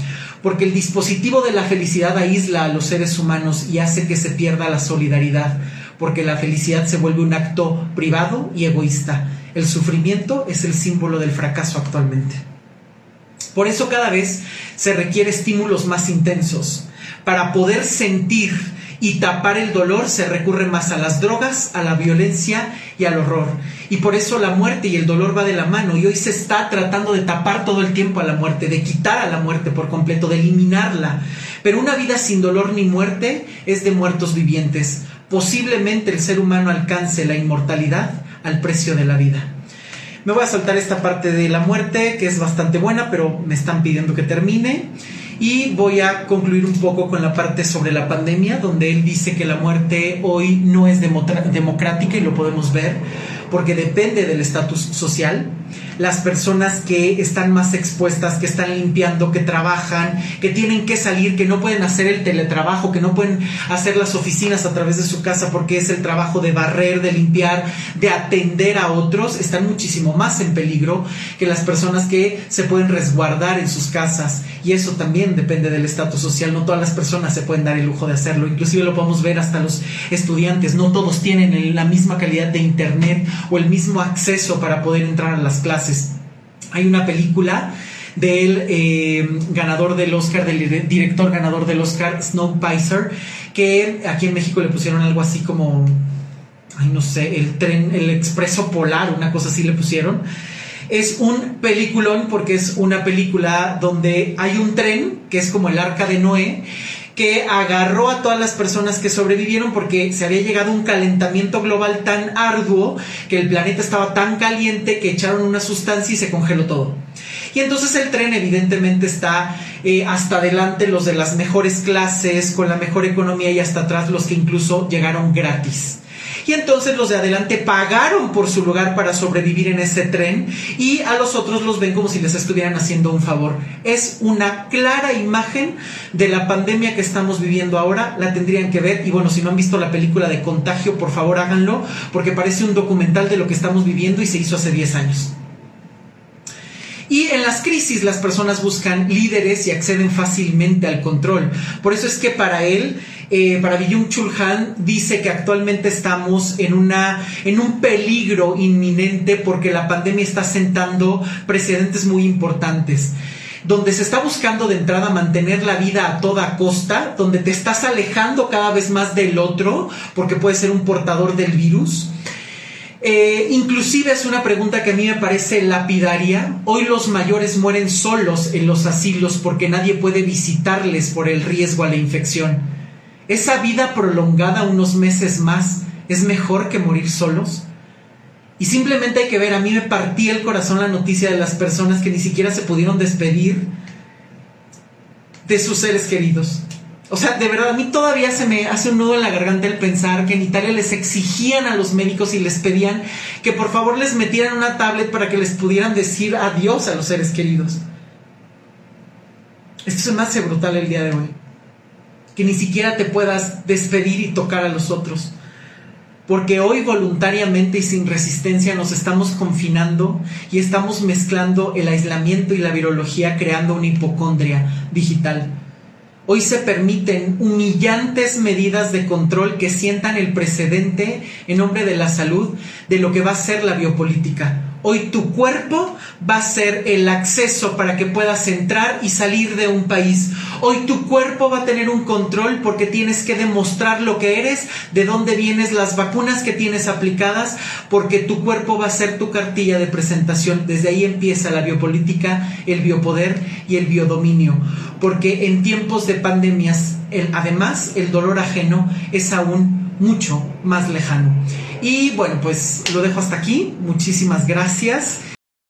Porque el dispositivo de la felicidad aísla a los seres humanos y hace que se pierda la solidaridad porque la felicidad se vuelve un acto privado y egoísta. El sufrimiento es el símbolo del fracaso actualmente. Por eso cada vez se requiere estímulos más intensos. Para poder sentir y tapar el dolor se recurre más a las drogas, a la violencia y al horror. Y por eso la muerte y el dolor va de la mano. Y hoy se está tratando de tapar todo el tiempo a la muerte, de quitar a la muerte por completo, de eliminarla. Pero una vida sin dolor ni muerte es de muertos vivientes posiblemente el ser humano alcance la inmortalidad al precio de la vida. Me voy a saltar esta parte de la muerte, que es bastante buena, pero me están pidiendo que termine. Y voy a concluir un poco con la parte sobre la pandemia, donde él dice que la muerte hoy no es democrática y lo podemos ver, porque depende del estatus social las personas que están más expuestas, que están limpiando, que trabajan, que tienen que salir, que no pueden hacer el teletrabajo, que no pueden hacer las oficinas a través de su casa porque es el trabajo de barrer, de limpiar, de atender a otros, están muchísimo más en peligro que las personas que se pueden resguardar en sus casas. Y eso también depende del estatus social. No todas las personas se pueden dar el lujo de hacerlo. Inclusive lo podemos ver hasta los estudiantes. No todos tienen la misma calidad de internet o el mismo acceso para poder entrar a las clases. Hay una película del eh, ganador del Oscar, del director ganador del Oscar, Snow Pizer, que aquí en México le pusieron algo así como, ay no sé, el tren, el expreso polar, una cosa así le pusieron. Es un peliculón porque es una película donde hay un tren que es como el arca de Noé que agarró a todas las personas que sobrevivieron porque se había llegado un calentamiento global tan arduo que el planeta estaba tan caliente que echaron una sustancia y se congeló todo. Y entonces el tren evidentemente está eh, hasta adelante los de las mejores clases, con la mejor economía y hasta atrás los que incluso llegaron gratis y entonces los de adelante pagaron por su lugar para sobrevivir en ese tren y a los otros los ven como si les estuvieran haciendo un favor. Es una clara imagen de la pandemia que estamos viviendo ahora, la tendrían que ver y bueno, si no han visto la película de Contagio, por favor háganlo porque parece un documental de lo que estamos viviendo y se hizo hace 10 años. Y en las crisis las personas buscan líderes y acceden fácilmente al control. Por eso es que para él eh, para Byung Chul Han dice que actualmente estamos en, una, en un peligro inminente porque la pandemia está sentando precedentes muy importantes donde se está buscando de entrada mantener la vida a toda costa, donde te estás alejando cada vez más del otro, porque puede ser un portador del virus. Eh, inclusive es una pregunta que a mí me parece lapidaria. Hoy los mayores mueren solos en los asilos porque nadie puede visitarles por el riesgo a la infección. Esa vida prolongada unos meses más es mejor que morir solos. Y simplemente hay que ver, a mí me partía el corazón la noticia de las personas que ni siquiera se pudieron despedir de sus seres queridos. O sea, de verdad, a mí todavía se me hace un nudo en la garganta el pensar que en Italia les exigían a los médicos y les pedían que por favor les metieran una tablet para que les pudieran decir adiós a los seres queridos. Esto se me hace brutal el día de hoy que ni siquiera te puedas despedir y tocar a los otros. porque hoy voluntariamente y sin resistencia nos estamos confinando y estamos mezclando el aislamiento y la virología creando una hipocondria digital. Hoy se permiten humillantes medidas de control que sientan el precedente en nombre de la salud de lo que va a ser la biopolítica. Hoy tu cuerpo va a ser el acceso para que puedas entrar y salir de un país. Hoy tu cuerpo va a tener un control porque tienes que demostrar lo que eres, de dónde vienes, las vacunas que tienes aplicadas, porque tu cuerpo va a ser tu cartilla de presentación. Desde ahí empieza la biopolítica, el biopoder y el biodominio. Porque en tiempos de pandemias, además, el dolor ajeno es aún mucho más lejano. Y bueno, pues lo dejo hasta aquí. Muchísimas gracias.